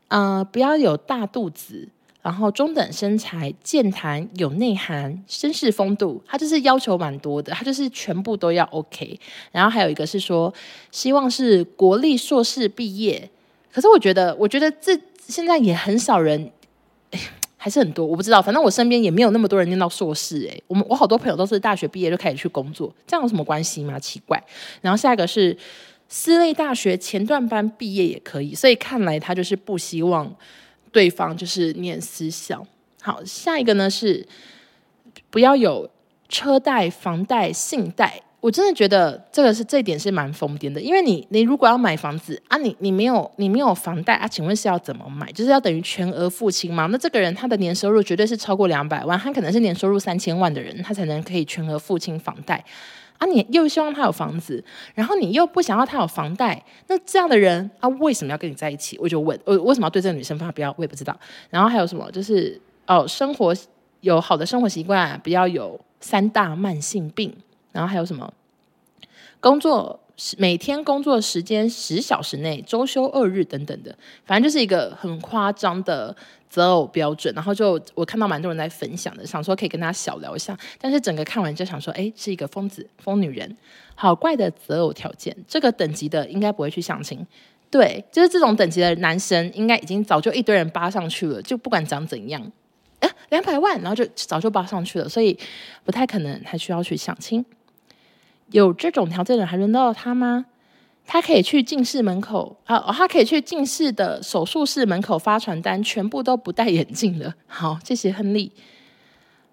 呃，不要有大肚子。然后中等身材、健谈、有内涵、绅士风度，他就是要求蛮多的，他就是全部都要 OK。然后还有一个是说，希望是国立硕士毕业。可是我觉得，我觉得这现在也很少人，还是很多，我不知道。反正我身边也没有那么多人念到硕士。诶，我们我好多朋友都是大学毕业就开始去工作，这样有什么关系吗？奇怪。然后下一个是私立大学前段班毕业也可以，所以看来他就是不希望。对方就是念思想。好，下一个呢是不要有车贷、房贷、信贷。我真的觉得这个是这一点是蛮疯癫的，因为你你如果要买房子啊，你你没有你没有房贷啊，请问是要怎么买？就是要等于全额付清吗？那这个人他的年收入绝对是超过两百万，他可能是年收入三千万的人，他才能可以全额付清房贷。啊，你又希望他有房子，然后你又不想要他有房贷，那这样的人啊，为什么要跟你在一起？我就问，我为什么要对这个女生发飙？我也不知道。然后还有什么？就是哦，生活有好的生活习惯，不要有三大慢性病。然后还有什么？工作每天工作时间十小时内，周休二日等等的，反正就是一个很夸张的。择偶标准，然后就我看到蛮多人在分享的，想说可以跟他小聊一下，但是整个看完就想说，哎，是一个疯子疯女人，好怪的择偶条件，这个等级的应该不会去相亲，对，就是这种等级的男生，应该已经早就一堆人扒上去了，就不管长怎样，哎，两百万，然后就早就扒上去了，所以不太可能还需要去相亲，有这种条件的还轮得到他吗？他可以去近视门口啊、他可以去近视的手术室门口发传单，全部都不戴眼镜的。好，谢谢亨利。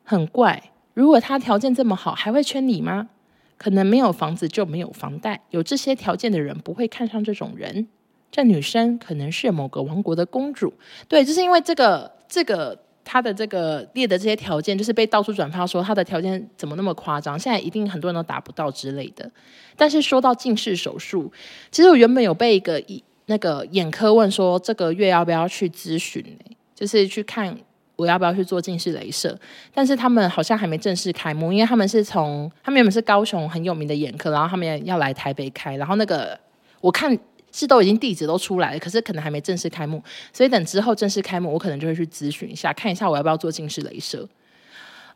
很怪，如果他条件这么好，还会圈你吗？可能没有房子就没有房贷，有这些条件的人不会看上这种人。这女生可能是某个王国的公主。对，就是因为这个这个。他的这个列的这些条件，就是被到处转发说他的条件怎么那么夸张？现在一定很多人都达不到之类的。但是说到近视手术，其实我原本有被一个那个眼科问说，这个月要不要去咨询？就是去看我要不要去做近视雷射。但是他们好像还没正式开幕，因为他们是从他们原本是高雄很有名的眼科，然后他们要来台北开，然后那个我看。是都已经地址都出来了，可是可能还没正式开幕，所以等之后正式开幕，我可能就会去咨询一下，看一下我要不要做近视雷射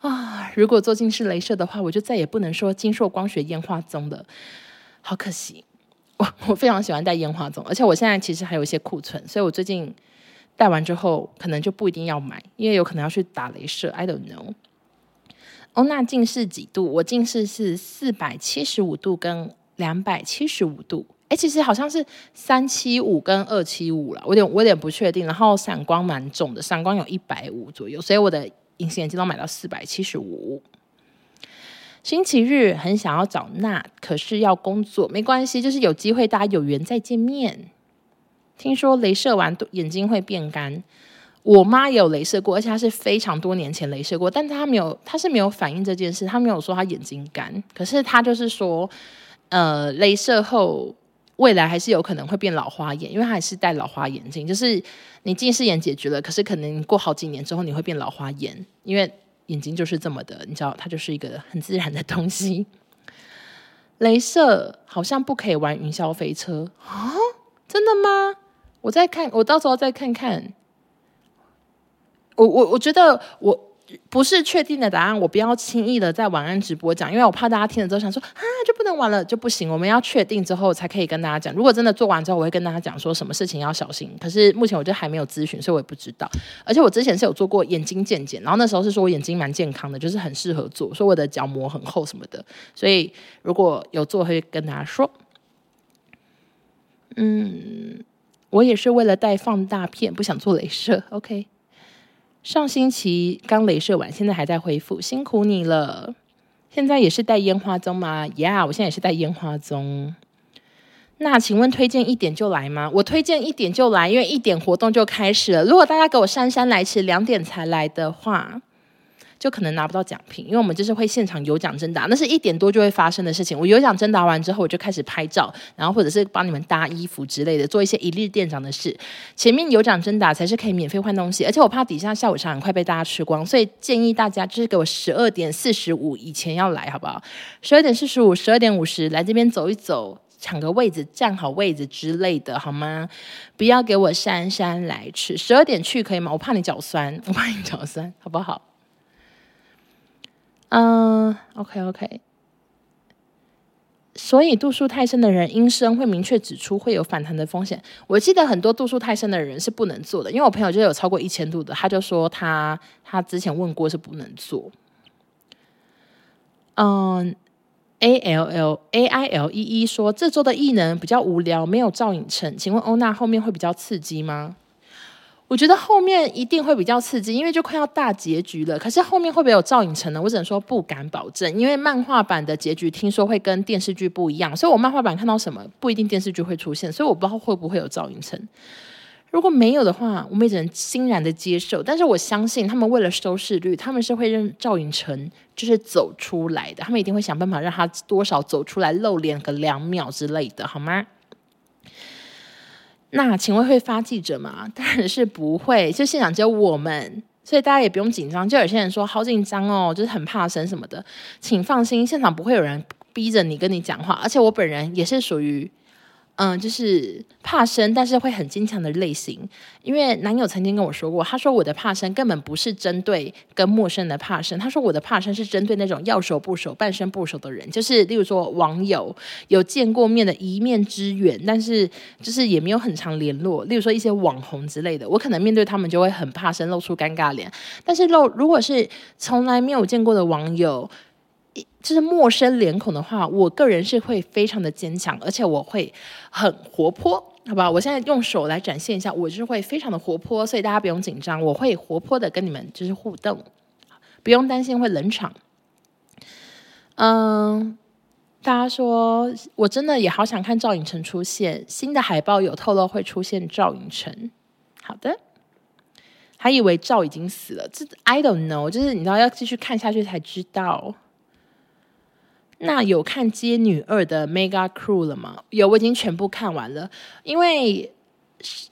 啊。如果做近视雷射的话，我就再也不能说金硕光学烟花棕的，好可惜。我我非常喜欢戴烟花棕，而且我现在其实还有一些库存，所以我最近戴完之后可能就不一定要买，因为有可能要去打雷射。I don't know。欧娜近视几度？我近视是四百七十五度跟两百七十五度。哎，其实好像是三七五跟二七五了，我有点我有点不确定。然后散光蛮重的，散光有一百五左右，所以我的隐形眼镜都买到四百七十五。星期日很想要找娜，可是要工作，没关系，就是有机会大家有缘再见面。听说镭射完眼睛会变干，我妈也有镭射过，而且她是非常多年前镭射过，但她没有，她是没有反映这件事，她没有说她眼睛干，可是她就是说，呃，镭射后。未来还是有可能会变老花眼，因为它还是戴老花眼镜。就是你近视眼解决了，可是可能过好几年之后你会变老花眼，因为眼睛就是这么的，你知道，它就是一个很自然的东西。镭射好像不可以玩云霄飞车啊？真的吗？我再看，我到时候再看看。我我我觉得我。不是确定的答案，我不要轻易的在晚安直播讲，因为我怕大家听了之后想说啊，就不能玩了，就不行。我们要确定之后才可以跟大家讲。如果真的做完之后，我会跟大家讲说什么事情要小心。可是目前我就还没有咨询，所以我也不知道。而且我之前是有做过眼睛健检，然后那时候是说我眼睛蛮健康的，就是很适合做，说我的角膜很厚什么的。所以如果有做，会跟大家说。嗯，我也是为了带放大片，不想做镭射。OK。上星期刚镭射完，现在还在恢复，辛苦你了。现在也是戴烟花棕吗？呀、yeah，我现在也是戴烟花棕。那请问推荐一点就来吗？我推荐一点就来，因为一点活动就开始了。如果大家给我姗姗来迟，两点才来的话。就可能拿不到奖品，因为我们就是会现场有奖征答，那是一点多就会发生的事情。我有奖征答完之后，我就开始拍照，然后或者是帮你们搭衣服之类的，做一些一日店长的事。前面有奖征答才是可以免费换东西，而且我怕底下下午茶很快被大家吃光，所以建议大家就是给我十二点四十五以前要来，好不好？十二点四十五、十二点五十来这边走一走，抢个位置，站好位置之类的，好吗？不要给我姗姗来迟，十二点去可以吗？我怕你脚酸，我怕你脚酸，好不好？嗯、，OK OK，所以度数太深的人，医生会明确指出会有反弹的风险。我记得很多度数太深的人是不能做的，因为我朋友就有超过一千度的，他就说他他之前问过是不能做。嗯，A L L A I L E E 说这周的异能比较无聊，没有赵寅成，请问欧娜后面会比较刺激吗？我觉得后面一定会比较刺激，因为就快要大结局了。可是后面会不会有赵寅成呢？我只能说不敢保证，因为漫画版的结局听说会跟电视剧不一样，所以我漫画版看到什么不一定电视剧会出现，所以我不知道会不会有赵寅成。如果没有的话，我们也只能欣然的接受。但是我相信他们为了收视率，他们是会让赵寅成就是走出来的，他们一定会想办法让他多少走出来露脸个两秒之类的，好吗？那请问会发记者吗？当然是不会，就现场只有我们，所以大家也不用紧张。就有些人说好紧张哦，就是很怕生什么的，请放心，现场不会有人逼着你跟你讲话，而且我本人也是属于。嗯，就是怕生，但是会很坚强的类型。因为男友曾经跟我说过，他说我的怕生根本不是针对跟陌生的怕生，他说我的怕生是针对那种要熟不熟、半生不熟的人，就是例如说网友有见过面的一面之缘，但是就是也没有很常联络。例如说一些网红之类的，我可能面对他们就会很怕生，露出尴尬脸。但是露如果是从来没有见过的网友。就是陌生脸孔的话，我个人是会非常的坚强，而且我会很活泼，好吧？我现在用手来展现一下，我就是会非常的活泼，所以大家不用紧张，我会活泼的跟你们就是互动，不用担心会冷场。嗯，大家说我真的也好想看赵寅成出现，新的海报有透露会出现赵寅成，好的，还以为赵已经死了，这 I don't know，就是你知道要继续看下去才知道。那有看《街女二》的 Mega Crew 了吗？有，我已经全部看完了。因为，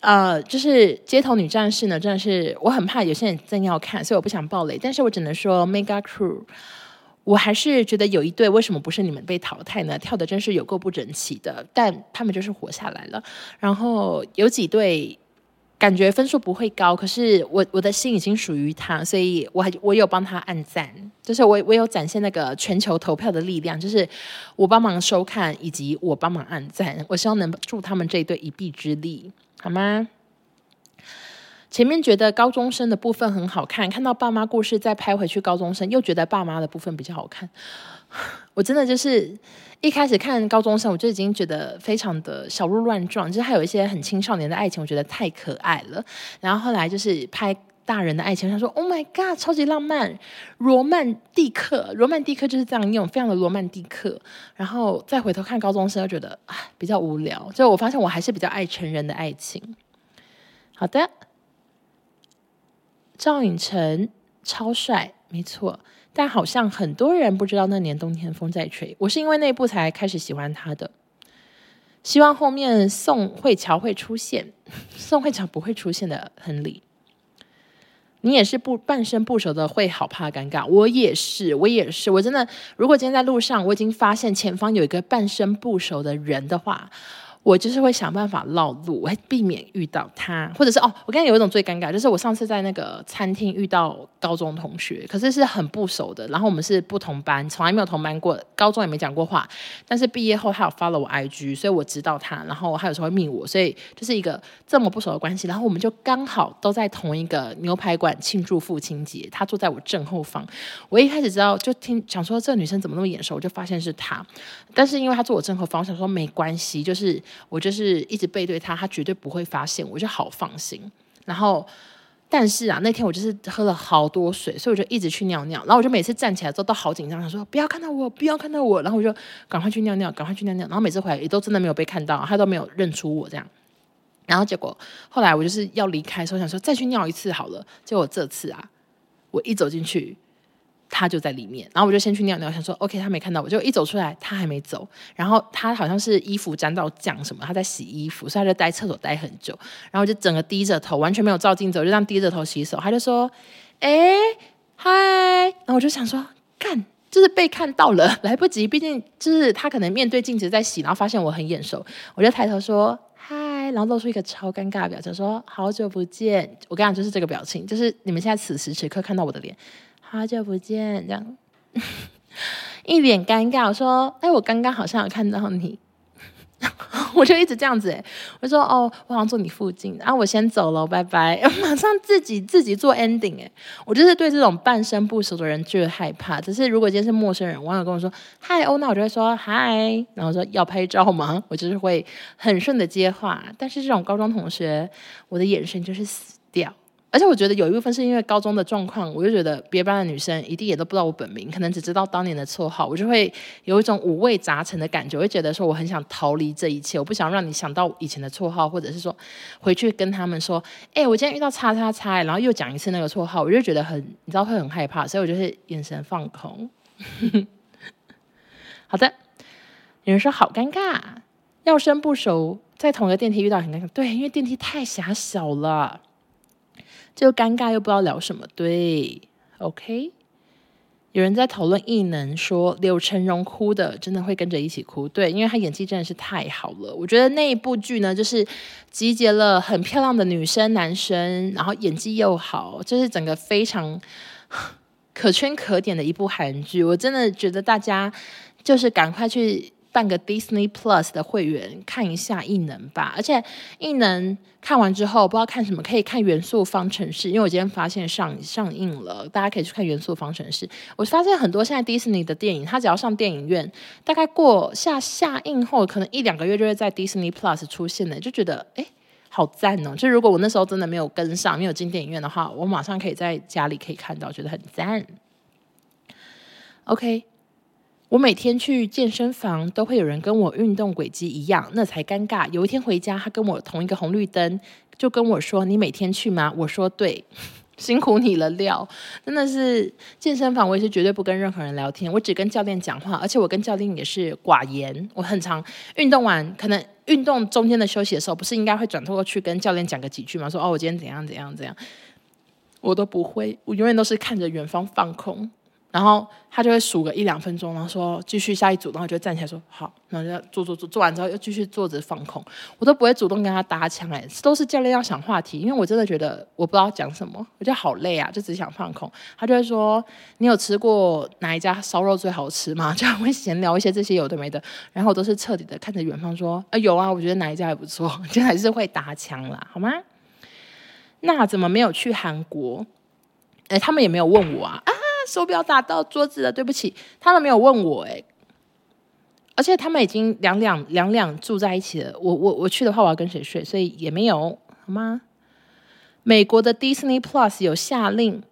呃，就是《街头女战士》呢，真的是我很怕有些人正要看，所以我不想爆雷。但是我只能说，Mega Crew，我还是觉得有一对为什么不是你们被淘汰呢？跳的真是有够不整齐的，但他们就是活下来了。然后有几对。感觉分数不会高，可是我我的心已经属于他，所以我还我有帮他按赞，就是我我有展现那个全球投票的力量，就是我帮忙收看以及我帮忙按赞，我希望能助他们这一对一臂之力，好吗？前面觉得高中生的部分很好看，看到爸妈故事再拍回去高中生，又觉得爸妈的部分比较好看。我真的就是一开始看高中生，我就已经觉得非常的小鹿乱撞，就是还有一些很青少年的爱情，我觉得太可爱了。然后后来就是拍大人的爱情，他说：“Oh my god，超级浪漫，罗曼蒂克，罗曼蒂克就是这样用，非常的罗曼蒂克。”然后再回头看高中生，又觉得啊比较无聊。就我发现我还是比较爱成人的爱情。好的。赵寅成超帅，没错，但好像很多人不知道那年冬天风在吹。我是因为那一部才开始喜欢他的。希望后面宋慧乔会出现，宋慧乔不会出现的，亨利。你也是不半生不熟的，会好怕尴尬。我也是，我也是，我真的，如果今天在路上，我已经发现前方有一个半生不熟的人的话。我就是会想办法绕路，我会避免遇到他，或者是哦，我刚才有一种最尴尬，就是我上次在那个餐厅遇到高中同学，可是是很不熟的，然后我们是不同班，从来没有同班过，高中也没讲过话，但是毕业后他有 follow 我 IG，所以我知道他，然后他有时候会密我，所以就是一个这么不熟的关系，然后我们就刚好都在同一个牛排馆庆祝父亲节，他坐在我正后方，我一开始知道就听想说这个女生怎么那么眼熟，我就发现是他，但是因为他坐我正后方，我想说没关系，就是。我就是一直背对他，他绝对不会发现，我就好放心。然后，但是啊，那天我就是喝了好多水，所以我就一直去尿尿。然后我就每次站起来之后都好紧张，他说不要看到我，不要看到我。然后我就赶快去尿尿，赶快去尿尿。然后每次回来也都真的没有被看到，他都没有认出我这样。然后结果后来我就是要离开的时候，想说再去尿一次好了。结果这次啊，我一走进去。他就在里面，然后我就先去尿尿，想说 OK，他没看到我，就一走出来，他还没走。然后他好像是衣服沾到酱什么，他在洗衣服，所以他就待厕所待很久。然后就整个低着头，完全没有照镜子，我就这样低着头洗手。他就说：“哎，嗨。”然后我就想说：“干，就是被看到了，来不及，毕竟就是他可能面对镜子在洗，然后发现我很眼熟，我就抬头说：‘嗨’，然后露出一个超尴尬的表情，说：‘好久不见。’我跟你讲，就是这个表情，就是你们现在此时此刻看到我的脸。”好久不见，这样 一脸尴尬。我说：“哎，我刚刚好像有看到你。”我就一直这样子，哎，我说：“哦，我好像坐你附近，然后我先走了，拜拜。”马上自己自己做 ending，哎，我就是对这种半生不熟的人最害怕。只是如果今天是陌生人，网友跟我说“嗨哦”，那我就会说“嗨”，然后说要拍照吗？我就是会很顺的接话。但是这种高中同学，我的眼神就是死掉。而且我觉得有一部分是因为高中的状况，我就觉得别班的女生一定也都不知道我本名，可能只知道当年的绰号，我就会有一种五味杂陈的感觉，我会觉得说我很想逃离这一切，我不想让你想到以前的绰号，或者是说回去跟他们说，哎、我今天遇到叉叉叉，然后又讲一次那个绰号，我就觉得很，你知道会很害怕，所以我就是眼神放空。好的，有人说好尴尬，要生不熟，在同一个电梯遇到很尴尬，对，因为电梯太狭小了。就尴尬又不知道聊什么，对，OK。有人在讨论异能，说柳成荣哭的真的会跟着一起哭，对，因为他演技真的是太好了。我觉得那一部剧呢，就是集结了很漂亮的女生、男生，然后演技又好，就是整个非常 可圈可点的一部韩剧。我真的觉得大家就是赶快去。办个 Disney Plus 的会员看一下异能吧，而且异能看完之后不知道看什么，可以看元素方程式，因为我今天发现上上映了，大家可以去看元素方程式。我发现很多现在 Disney 的电影，它只要上电影院，大概过下下映后，可能一两个月就会在 Disney Plus 出现了，就觉得哎，好赞哦！就如果我那时候真的没有跟上，没有进电影院的话，我马上可以在家里可以看到，觉得很赞。OK。我每天去健身房都会有人跟我运动轨迹一样，那才尴尬。有一天回家，他跟我同一个红绿灯，就跟我说：“你每天去吗？”我说：“对，辛苦你了，料。”真的是健身房，我也是绝对不跟任何人聊天，我只跟教练讲话，而且我跟教练也是寡言。我很常运动完，可能运动中间的休息的时候，不是应该会转头过去跟教练讲个几句吗？说：“哦，我今天怎样怎样怎样。”我都不会，我永远都是看着远方放空。然后他就会数个一两分钟，然后说继续下一组，然后就站起来说好，然后就做做做，做完之后又继续坐着放空，我都不会主动跟他搭腔，哎，都是教练要想话题，因为我真的觉得我不知道讲什么，我觉得好累啊，就只想放空。他就会说你有吃过哪一家烧肉最好吃吗？就会闲聊一些这些有的没的，然后我都是彻底的看着远方说，啊有啊，我觉得哪一家还不错，就还是会搭腔啦，好吗？那怎么没有去韩国？哎，他们也没有问我啊啊！手表打到桌子了，对不起，他们没有问我哎。而且他们已经两两两两住在一起了。我我我去的话，我要跟谁睡？所以也没有好吗？美国的 Disney Plus 有下令，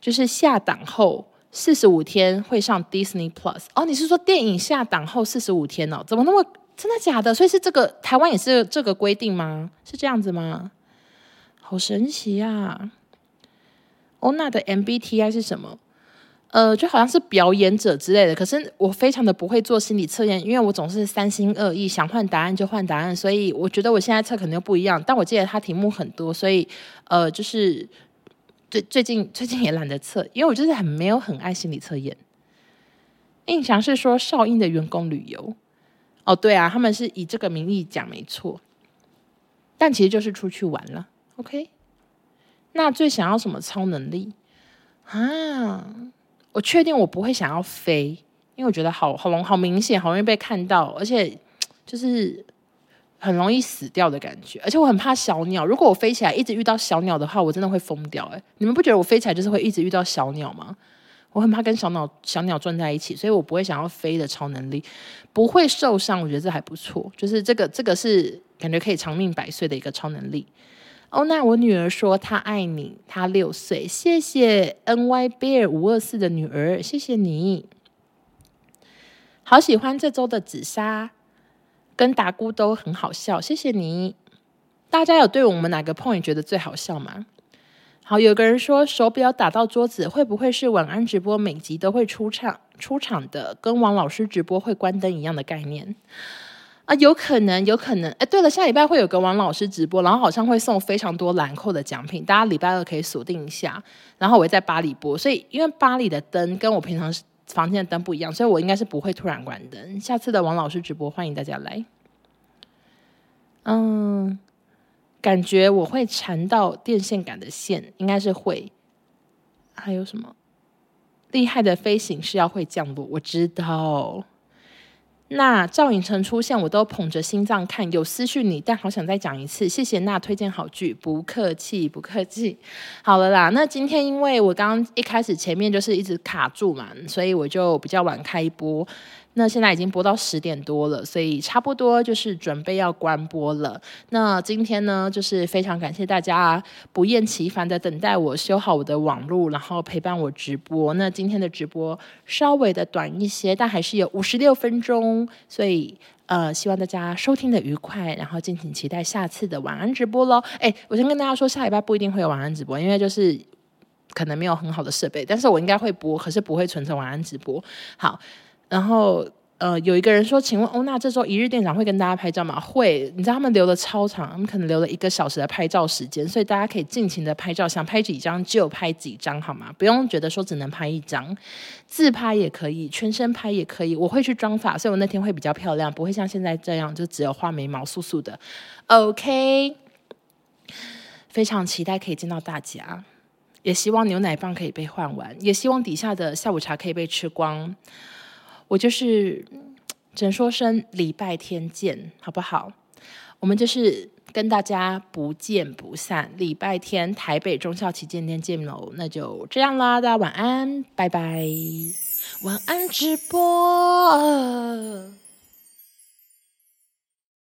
就是下档后四十五天会上 Disney Plus。哦，你是说电影下档后四十五天哦？怎么那么真的假的？所以是这个台湾也是这个规定吗？是这样子吗？好神奇呀、啊！欧娜的 MBTI 是什么？呃，就好像是表演者之类的。可是我非常的不会做心理测验，因为我总是三心二意，想换答案就换答案。所以我觉得我现在测肯定不一样。但我记得他题目很多，所以呃，就是最最近最近也懒得测，因为我就是很没有很爱心理测验。印象是说少英的员工旅游，哦，对啊，他们是以这个名义讲没错，但其实就是出去玩了。OK。那最想要什么超能力啊？我确定我不会想要飞，因为我觉得好好好明显，好容易被看到，而且就是很容易死掉的感觉。而且我很怕小鸟，如果我飞起来一直遇到小鸟的话，我真的会疯掉。诶，你们不觉得我飞起来就是会一直遇到小鸟吗？我很怕跟小鸟小鸟撞在一起，所以我不会想要飞的超能力，不会受伤。我觉得这还不错，就是这个这个是感觉可以长命百岁的一个超能力。哦，那我女儿说她爱你，她六岁，谢谢 N Y Bear 五二四的女儿，谢谢你，好喜欢这周的紫砂跟达姑都很好笑，谢谢你。大家有对我们哪个 point 觉得最好笑吗？好，有个人说手表打到桌子，会不会是晚安直播每集都会出场出场的，跟王老师直播会关灯一样的概念？啊，有可能，有可能。哎，对了，下礼拜会有个王老师直播，然后好像会送非常多兰蔻的奖品，大家礼拜二可以锁定一下。然后我会在巴黎播，所以因为巴黎的灯跟我平常房间的灯不一样，所以我应该是不会突然关灯。下次的王老师直播，欢迎大家来。嗯，感觉我会缠到电线杆的线，应该是会。还有什么厉害的飞行是要会降落？我知道。那赵寅成出现，我都捧着心脏看。有私讯你，但好想再讲一次。谢谢那推荐好剧，不客气，不客气。好了啦，那今天因为我刚刚一开始前面就是一直卡住嘛，所以我就比较晚开播。那现在已经播到十点多了，所以差不多就是准备要关播了。那今天呢，就是非常感谢大家不厌其烦的等待我修好我的网络，然后陪伴我直播。那今天的直播稍微的短一些，但还是有五十六分钟，所以呃，希望大家收听的愉快，然后敬请期待下次的晚安直播喽。哎，我先跟大家说，下礼拜不一定会有晚安直播，因为就是可能没有很好的设备，但是我应该会播，可是不会存成晚安直播。好。然后，呃，有一个人说：“请问欧娜这周一日店长会跟大家拍照吗？”会，你知道他们留了超长，他们可能留了一个小时的拍照时间，所以大家可以尽情的拍照，想拍几张就拍几张，好吗？不用觉得说只能拍一张，自拍也可以，全身拍也可以。我会去妆发，所以我那天会比较漂亮，不会像现在这样就只有画眉毛素素的。OK，非常期待可以见到大家，也希望牛奶棒可以被换完，也希望底下的下午茶可以被吃光。我就是只能说声礼拜天见，好不好？我们就是跟大家不见不散。礼拜天台北中校旗舰店见喽，那就这样啦，大家晚安，拜拜，晚安直播。